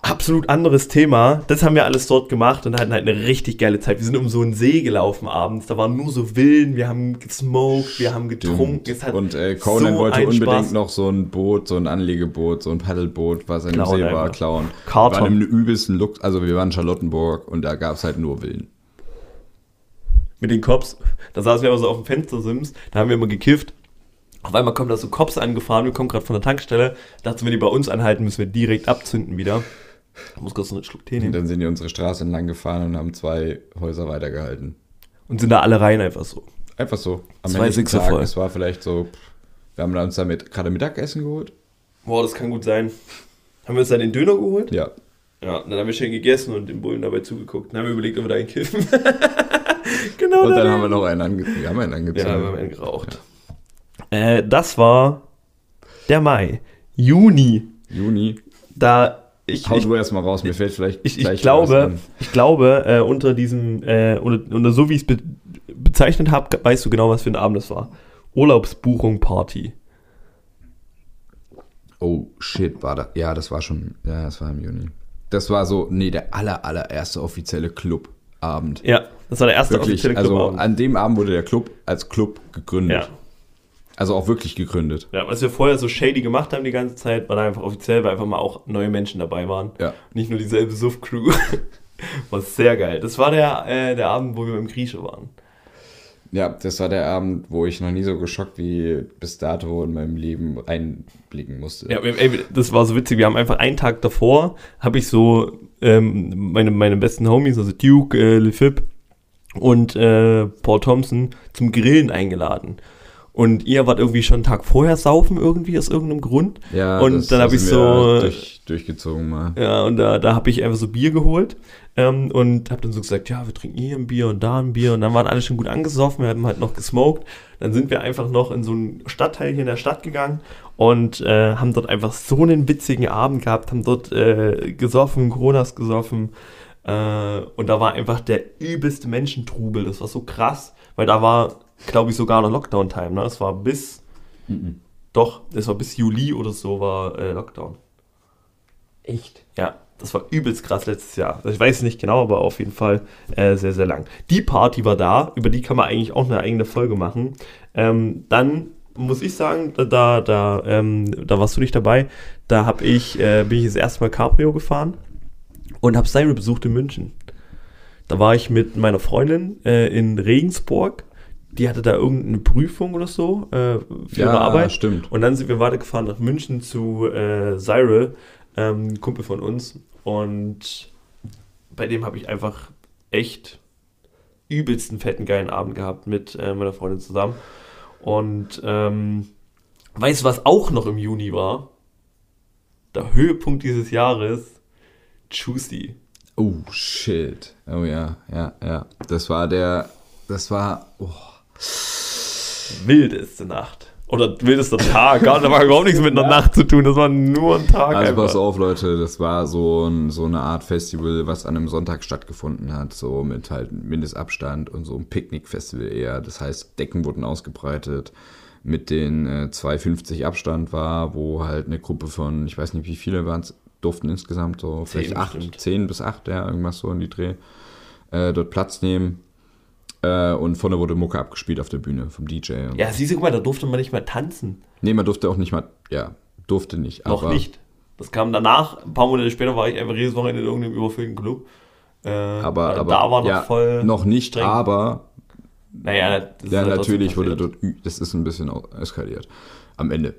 Absolut anderes Thema. Das haben wir alles dort gemacht und hatten halt eine richtig geile Zeit. Wir sind um so einen See gelaufen abends. Da waren nur so Villen. Wir haben gesmoked, wir haben getrunken. Und äh, Conan so wollte unbedingt Spaß. noch so ein Boot, so ein Anlegeboot, so ein Paddelboot, was in dem See war, einfach. klauen. Karton. Wir waren im übelsten Lux, also wir waren in Charlottenburg und da gab es halt nur Villen. mit den Cops. Da saßen wir aber so auf dem Fenstersims, da haben wir immer gekifft. Auf einmal kommen da so Cops angefahren, wir kommen gerade von der Tankstelle. Dachten, wenn die bei uns anhalten, müssen wir direkt abzünden wieder. Da muss kurz noch einen Schluck Tee Und nehmen. dann sind die unsere Straße entlang gefahren und haben zwei Häuser weitergehalten. Und sind da alle rein einfach so. Einfach so. Am Zwei Tag, voll. es war vielleicht so, wir haben uns damit gerade Mittagessen geholt. Boah, das kann gut sein. Haben wir uns dann den Döner geholt? Ja. Ja, dann haben wir schön gegessen und den Bullen dabei zugeguckt. Dann haben wir überlegt, ob wir da einen kiffen. *laughs* genau. Und dann da- haben wir noch einen, ange wir haben einen angezündet. Ja, wir haben einen geraucht. Äh, das war der Mai. Juni. Juni. Da ich, Hau ich, du erstmal raus, mir fällt vielleicht ich, ich glaube, ich glaube, äh, unter diesem, äh, unter, unter so wie ich es be bezeichnet habe, weißt du genau, was für ein Abend das war. Urlaubsbuchung Party. Oh, shit, war das. Ja, das war schon. Ja, das war im Juni. Das war so, nee, der aller, allererste offizielle Clubabend. Ja, das war der erste Wirklich, offizielle also Clubabend. an dem Abend wurde der Club als Club gegründet. Ja. Also auch wirklich gegründet. Ja, was wir vorher so shady gemacht haben die ganze Zeit, war dann einfach offiziell, weil einfach mal auch neue Menschen dabei waren. Ja. Nicht nur dieselbe Suff-Crew. *laughs* war sehr geil. Das war der, äh, der Abend, wo wir beim Grieche waren. Ja, das war der Abend, wo ich noch nie so geschockt wie bis dato in meinem Leben einblicken musste. Ja, ey, das war so witzig. Wir haben einfach einen Tag davor, habe ich so ähm, meine, meine besten Homies, also Duke, äh, LeFip und äh, Paul Thompson zum Grillen eingeladen. Und ihr wart irgendwie schon einen Tag vorher saufen irgendwie aus irgendeinem Grund. Ja, und das- dann habe ich so Durch, durchgezogen mal. Ja, und da, da habe ich einfach so Bier geholt ähm, und habe dann so gesagt, ja, wir trinken hier ein Bier und da ein Bier und dann waren alle schon gut angesoffen, wir haben halt noch gesmoked. Dann sind wir einfach noch in so einen Stadtteil hier in der Stadt gegangen und äh, haben dort einfach so einen witzigen Abend gehabt, haben dort äh, gesoffen, Coronas gesoffen äh, und da war einfach der übelste Menschentrubel, das war so krass, weil da war, glaube ich, sogar noch Lockdown-Time, ne? Es war bis, doch, es war bis Juli oder so war äh, Lockdown. Echt? Ja, das war übelst krass letztes Jahr. Also Ich weiß es nicht genau, aber auf jeden Fall äh, sehr, sehr lang. Die Party war da, über die kann man eigentlich auch eine eigene Folge machen. Ähm, dann muss ich sagen, da, da, da, ähm, da warst du nicht dabei. Da hab ich, äh, bin ich das erste Mal Cabrio gefahren und habe Cyril besucht in München. Da war ich mit meiner Freundin äh, in Regensburg. Die hatte da irgendeine Prüfung oder so äh, für ihre Arbeit. stimmt. Und dann sind wir weitergefahren nach München zu äh, Cyril, ähm, Kumpel von uns. Und bei dem habe ich einfach echt übelsten fetten geilen Abend gehabt mit äh, meiner Freundin zusammen. Und ähm, weißt du, was auch noch im Juni war? Der Höhepunkt dieses Jahres, Juicy. Oh, shit. Oh ja, ja, ja. Das war der, das war, oh. Wildeste Nacht. Oder wildester Tag. Da war überhaupt nichts mit einer Nacht zu tun. Das war nur ein Tag. Also einfach. pass auf, Leute, das war so, ein, so eine Art Festival, was an einem Sonntag stattgefunden hat, so mit halt Mindestabstand und so ein Picknickfestival eher. Das heißt, Decken wurden ausgebreitet, mit den äh, 2,50 Abstand war, wo halt eine Gruppe von, ich weiß nicht, wie viele waren es, durften insgesamt so vielleicht acht, bestimmt. zehn bis acht, ja, irgendwas so in die Dreh, äh, dort Platz nehmen. Äh, und vorne wurde Mucke abgespielt auf der Bühne vom DJ. Ja, siehst du, guck mal, da durfte man nicht mehr tanzen. Nee, man durfte auch nicht mal, ja, durfte nicht. Noch nicht. Das kam danach, ein paar Monate später war ich einfach jedes Wochenende in irgendeinem überfüllten Club. Äh, Aber, weil aber da war noch ja, voll. noch nicht, streng. aber Naja, das ist ja, natürlich wurde dort, das ist ein bisschen eskaliert am Ende.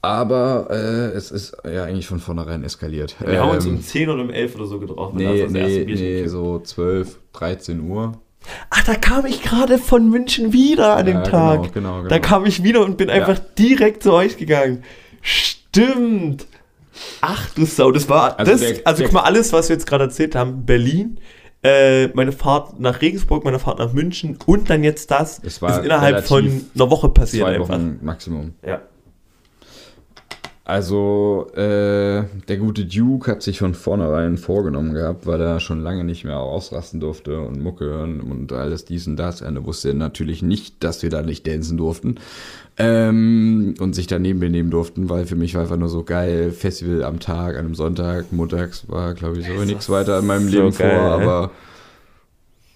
Aber äh, es ist ja eigentlich von vornherein eskaliert. Wir haben uns Ähm, um 10 oder um 11 oder so getroffen. nee, nee, nee, so 12, 13 Uhr. Ach, da kam ich gerade von München wieder an Ja, dem genau, Tag. genau, genau. Da kam ich wieder und bin einfach direkt zu euch gegangen. Stimmt. Ach du Sau, das war Also das. der- also guck mal, alles, was wir jetzt gerade erzählt haben: Berlin, äh, meine Fahrt nach Regensburg, meine Fahrt nach München und dann jetzt das. Es war ist innerhalb von einer Woche passiert Zwei einfach. Wochen Maximum. Ja. Also, äh, der gute Duke hat sich von vornherein vorgenommen gehabt, weil er schon lange nicht mehr ausrasten durfte und Mucke hören und alles dies und das. Er wusste natürlich nicht, dass wir da nicht dancen durften ähm, und sich daneben benehmen durften, weil für mich war einfach nur so geil, Festival am Tag, an einem Sonntag, montags war, glaube ich, so nichts weiter in meinem so Leben geil, vor, ey.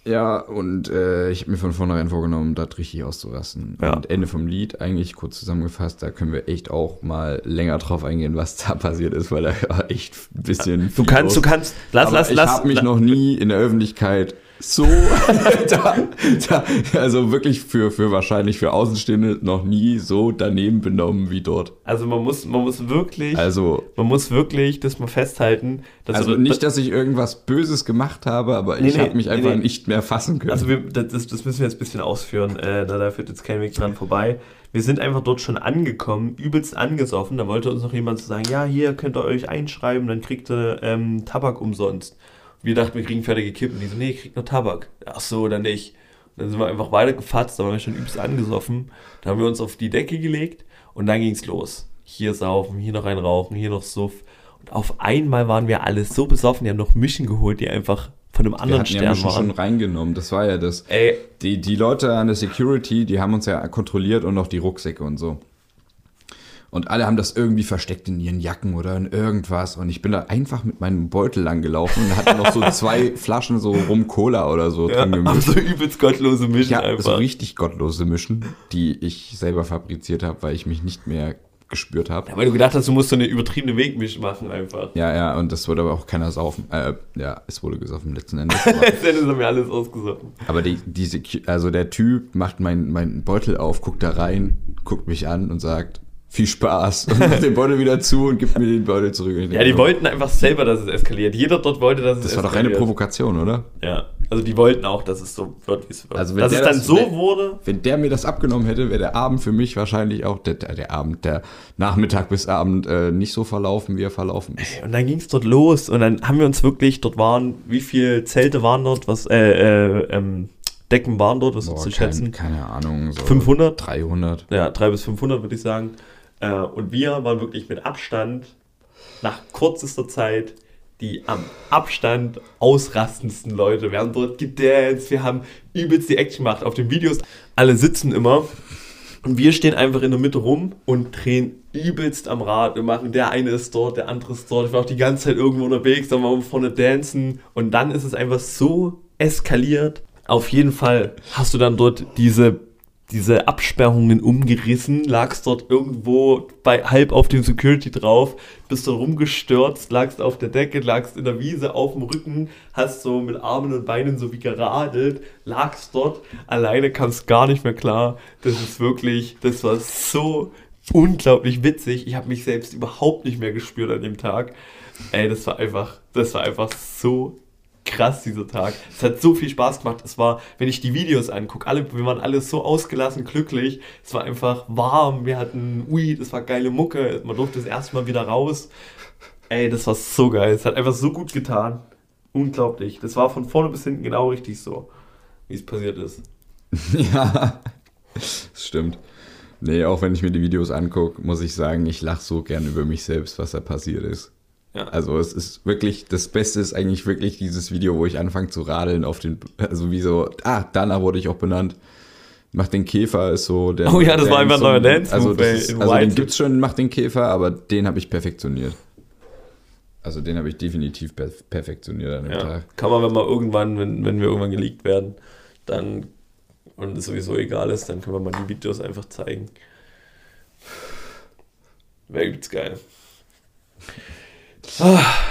Ja, und äh, ich habe mir von vornherein vorgenommen, da richtig auszurasten. Ja. Und Ende vom Lied, eigentlich kurz zusammengefasst, da können wir echt auch mal länger drauf eingehen, was da passiert ist, weil da war *laughs* echt ein bisschen. Du viel kannst, du los. kannst, lass, Aber lass, ich lass. habe mich noch nie in der Öffentlichkeit so, *laughs* da, da, also wirklich für, für wahrscheinlich für Außenstehende noch nie so daneben benommen wie dort. Also man muss, man muss wirklich, Also, man muss wirklich das mal festhalten. Dass also du- nicht, dass ich irgendwas Böses gemacht habe, aber Nee, ich nee, habe mich nee, einfach nicht mehr fassen können. Also wir, das, das müssen wir jetzt ein bisschen ausführen, äh, da, da führt jetzt kein Weg dran vorbei. Wir sind einfach dort schon angekommen, übelst angesoffen. Da wollte uns noch jemand so sagen, ja, hier könnt ihr euch einschreiben, dann kriegt ihr ähm, Tabak umsonst. Wir dachten, wir kriegen fertige Kippen. Die so, nee, ihr kriegt nur Tabak. Ach so, dann nicht. Und dann sind wir einfach weitergefatzt, da waren wir schon übelst angesoffen. Da haben wir uns auf die Decke gelegt und dann ging's los. Hier saufen, hier noch ein Rauchen, hier noch Suff. Und auf einmal waren wir alle so besoffen, die haben noch Mischen geholt, die einfach von einem anderen hatten ja Stern Mischen waren. schon reingenommen, das war ja das. Ey, Die, die Leute an der Security, die haben uns ja kontrolliert und auch die Rucksäcke und so. Und alle haben das irgendwie versteckt in ihren Jacken oder in irgendwas. Und ich bin da einfach mit meinem Beutel lang gelaufen und hatte noch so *laughs* zwei Flaschen so Rum Cola oder so Ja, drin gemischt. so übelst gottlose Mischen Ja, einfach. so richtig gottlose Mischen, die ich selber fabriziert habe, weil ich mich nicht mehr gespürt habe. ja, weil du gedacht hast, du musst so eine übertriebene Wegmisch machen einfach. Ja, ja, und das wurde aber auch keiner saufen. Äh, ja, es wurde gesoffen letzten *laughs* Endes. Aber, Letztendlich haben wir alles ausgesoffen. aber die, diese, also der Typ macht meinen meinen Beutel auf, guckt da rein, guckt mich an und sagt, viel Spaß und macht den Beutel wieder zu und gibt mir den Beutel zurück. Ich Ja, denke die wollten einfach selber, dass es eskaliert. Jeder dort wollte, dass es Das war doch eskaliert. eine Provokation, oder? Ja, also die wollten auch, dass es so wird, wie es wird. Also wenn dass es dann das- so wenn- wurde, Wenn der mir das abgenommen hätte, wäre der Abend für mich wahrscheinlich auch, der, der der Abend, der Nachmittag bis Abend äh, nicht so verlaufen, wie er verlaufen ist. und dann ging es dort los und dann haben wir uns wirklich, dort waren, wie viele Zelte waren dort, was, äh, äh, ähm, Decken waren dort, was Boah, ist zu kein, schätzen? keine Ahnung. So 500? 300. Ja, 300 bis 500 würde ich sagen. Äh, und wir waren wirklich mit Abstand, nach kürzester Zeit, die am Abstand ausrastendsten Leute. Wir haben dort gedanced, wir haben übelst die Action gemacht. Auf den Videos, alle sitzen immer und wir stehen einfach in der Mitte rum und drehen übelst am Rad. Wir machen, der eine ist dort, der andere ist dort. Ich war auch die ganze Zeit irgendwo unterwegs, dann waren wir vorne dancen und dann ist es einfach so eskaliert. Auf jeden Fall hast du dann dort diese diese Absperrungen umgerissen, lagst dort irgendwo bei halb auf dem Security drauf, bist dort rumgestürzt, lagst auf der Decke, lagst in der Wiese auf dem Rücken, hast so mit Armen und Beinen so wie geradelt, lagst dort, alleine kamst gar nicht mehr klar. Das ist wirklich, das war so unglaublich witzig. Ich habe mich selbst überhaupt nicht mehr gespürt an dem Tag. Ey, das war einfach, das war einfach so krass, dieser Tag. Es hat so viel Spaß gemacht. Es war, wenn ich die Videos angucke, alle, wir waren alle so ausgelassen, glücklich. Es war einfach warm. Wir hatten Weed, es war geile Mucke. Man durfte das erste Mal wieder raus. Ey, das war so geil. Es hat einfach so gut getan. Unglaublich. Das war von vorne bis hinten genau richtig so, wie es passiert ist. *laughs* ja, das stimmt. Nee, auch wenn ich mir die Videos angucke, muss ich sagen, ich lache so gern über mich selbst, was da passiert ist. Ja. Also es ist wirklich, das Beste ist eigentlich wirklich dieses Video, wo ich anfange zu radeln auf den, also wie so, ah, danach wurde ich auch benannt. Mach den Käfer ist so der. Oh ja, das der war einfach ein neuer Dance-Move, Also, ist, also den White. gibt's schon, Mach den Käfer, aber den habe ich perfektioniert. Also den habe ich definitiv per perfektioniert an dem Ja. Tag. Kann man, wenn wir irgendwann, wenn, wenn wir irgendwann geleakt werden, dann und es sowieso egal ist, dann können wir mal die Videos einfach zeigen. Wäre übelst geil.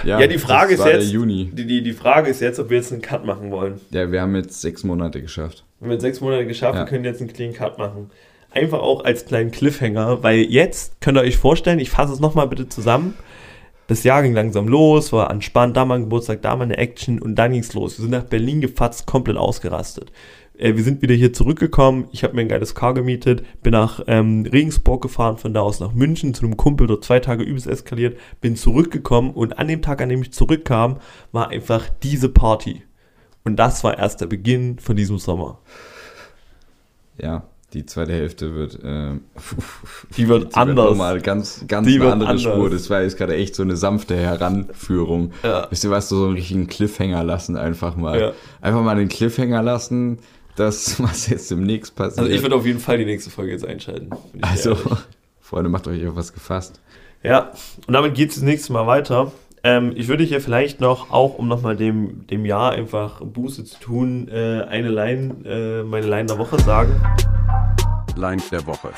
Ja, die Frage ist jetzt, Juni. Die, die, die Frage ist jetzt, ob wir jetzt einen Cut machen wollen. Ja, wir haben jetzt sechs Monate geschafft. Wir in sechs Monate geschafft Ja. haben, können jetzt einen clean Cut machen. Einfach auch als kleinen Cliffhanger, weil jetzt könnt ihr euch vorstellen, ich fasse es nochmal bitte zusammen. Das Jahr ging langsam los, war entspannt, da mal ein Geburtstag, da mal eine Action und dann ging's los. Wir sind nach Berlin gefatzt, komplett ausgerastet. Äh, wir sind wieder hier zurückgekommen, ich habe mir ein geiles Car gemietet, bin nach ähm, Regensburg gefahren, von da aus nach München zu einem Kumpel, dort zwei Tage übelst eskaliert, bin zurückgekommen und an dem Tag, an dem ich zurückkam, war einfach diese Party. Und das war erst der Beginn von diesem Sommer. Ja, Die zweite Hälfte wird, ähm, *laughs* Die wird die anders. Wird ganz, ganz Die eine wird andere anders. Spur. Das war jetzt gerade echt so eine sanfte Heranführung. Ja. Wisst ihr was, so einen richtigen Cliffhanger lassen einfach mal. Ja. Einfach mal den Cliffhanger lassen, das, *laughs* was jetzt demnächst passiert. Also ich würde auf jeden Fall die nächste Folge jetzt einschalten. Also, ehrlich. *laughs* Freunde, macht euch auf was gefasst. Ja, und damit geht es das nächste Mal weiter. Ähm, ich würde hier vielleicht noch, auch um nochmal dem, dem Jahr einfach Buße zu tun, äh, eine Line, äh, meine Line der Woche sagen. Line der Woche.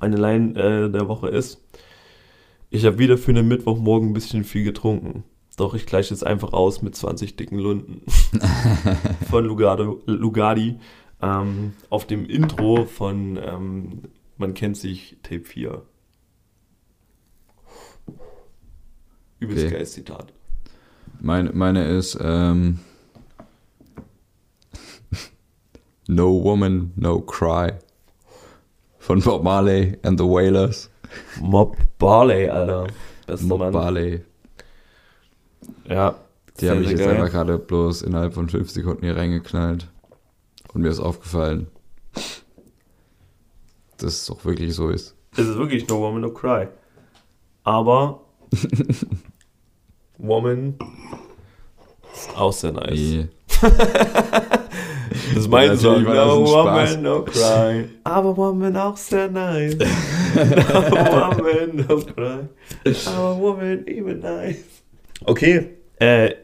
Meine Line äh, der Woche ist, ich habe wieder für einen Mittwochmorgen ein bisschen viel getrunken. Doch ich gleiche es einfach aus mit 20 dicken Lunden. *laughs* von Lugado, Lugardi. Ähm, auf dem Intro von ähm, Man kennt sich Tape 4. Übelst Okay. geiles Zitat. Meine, meine ist, ähm, No Woman, No Cry. Von Bob Marley and the Wailers. Mob Barley, Alter. Bester Bob Mann. Marley. Ja. Die habe ich jetzt geil. einfach gerade bloß innerhalb von fünf Sekunden hier reingeknallt. Und mir ist aufgefallen, dass es auch wirklich so ist. Es ist wirklich No Woman No Cry. Aber *laughs* Woman ist auch sehr nice. Nee. *laughs* Das ist mein Natürlich Song. No. Woman No Cry. Aber Woman auch sehr nice. *laughs* no Woman No Cry. Aber Woman even nice. Okay, äh,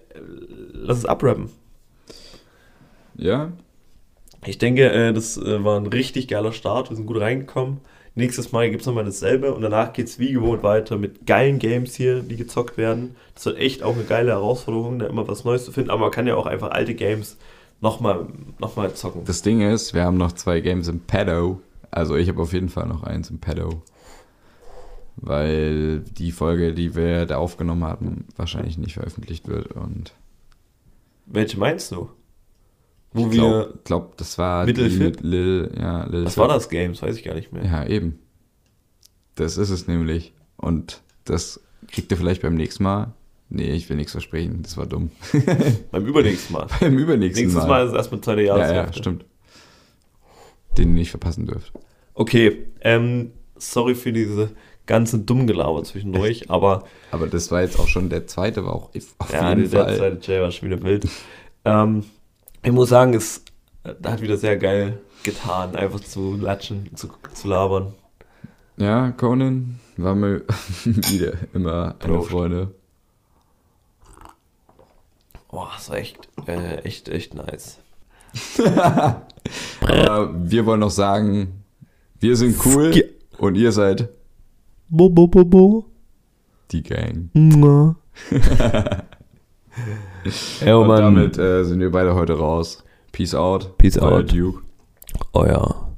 lass es abrappen. Ja? Ich denke, äh, das äh, war ein richtig geiler Start. Wir sind gut reingekommen. Nächstes Mal gibt es nochmal dasselbe und danach geht es wie gewohnt weiter mit geilen Games hier, die gezockt werden. Das wird echt auch eine geile Herausforderung, da immer was Neues zu finden. Aber man kann ja auch einfach alte Games nochmal noch mal zocken. Das Ding ist, wir haben noch zwei Games im Pedo. Also ich habe auf jeden Fall noch eins im Pedo. Weil die Folge, die wir da aufgenommen hatten, wahrscheinlich nicht veröffentlicht wird. Und Welche meinst du? Wo ich glaube, glaub, das war die Mittelfit? mit Lil, ja, Lil Was Fit. war das Games? Weiß ich gar nicht mehr. Ja, eben. Das ist es nämlich. Und das kriegt ihr vielleicht beim nächsten Mal. Nee, ich will nichts versprechen. Das war dumm. *laughs* Beim übernächsten Mal. beim übernächsten Nächstes Mal Mal. ist es erstmal zweite ja, Jahreshälfte. ja, stimmt. Den ihr nicht verpassen dürft. Okay, ähm, sorry für diese ganze Dummgelaber zwischendurch, aber Aber das war jetzt auch schon der zweite, war auch auf Ja, jeden der Fall. zweite Jay war schon wieder wild. ähm, ich muss sagen, es äh, hat wieder sehr geil getan, einfach zu latschen, zu, zu labern. Ja, Conan war mir *laughs* wieder immer eine Prost. Freude. Boah, das war echt, äh, echt, echt nice. *laughs* Aber wir wollen noch sagen, wir sind cool und ihr seid Bo, bo, bo, bo. die Gang. Ja, *laughs* oh und Mann. damit äh, sind wir beide heute raus. Peace out. Peace Euer out. Duke. Euer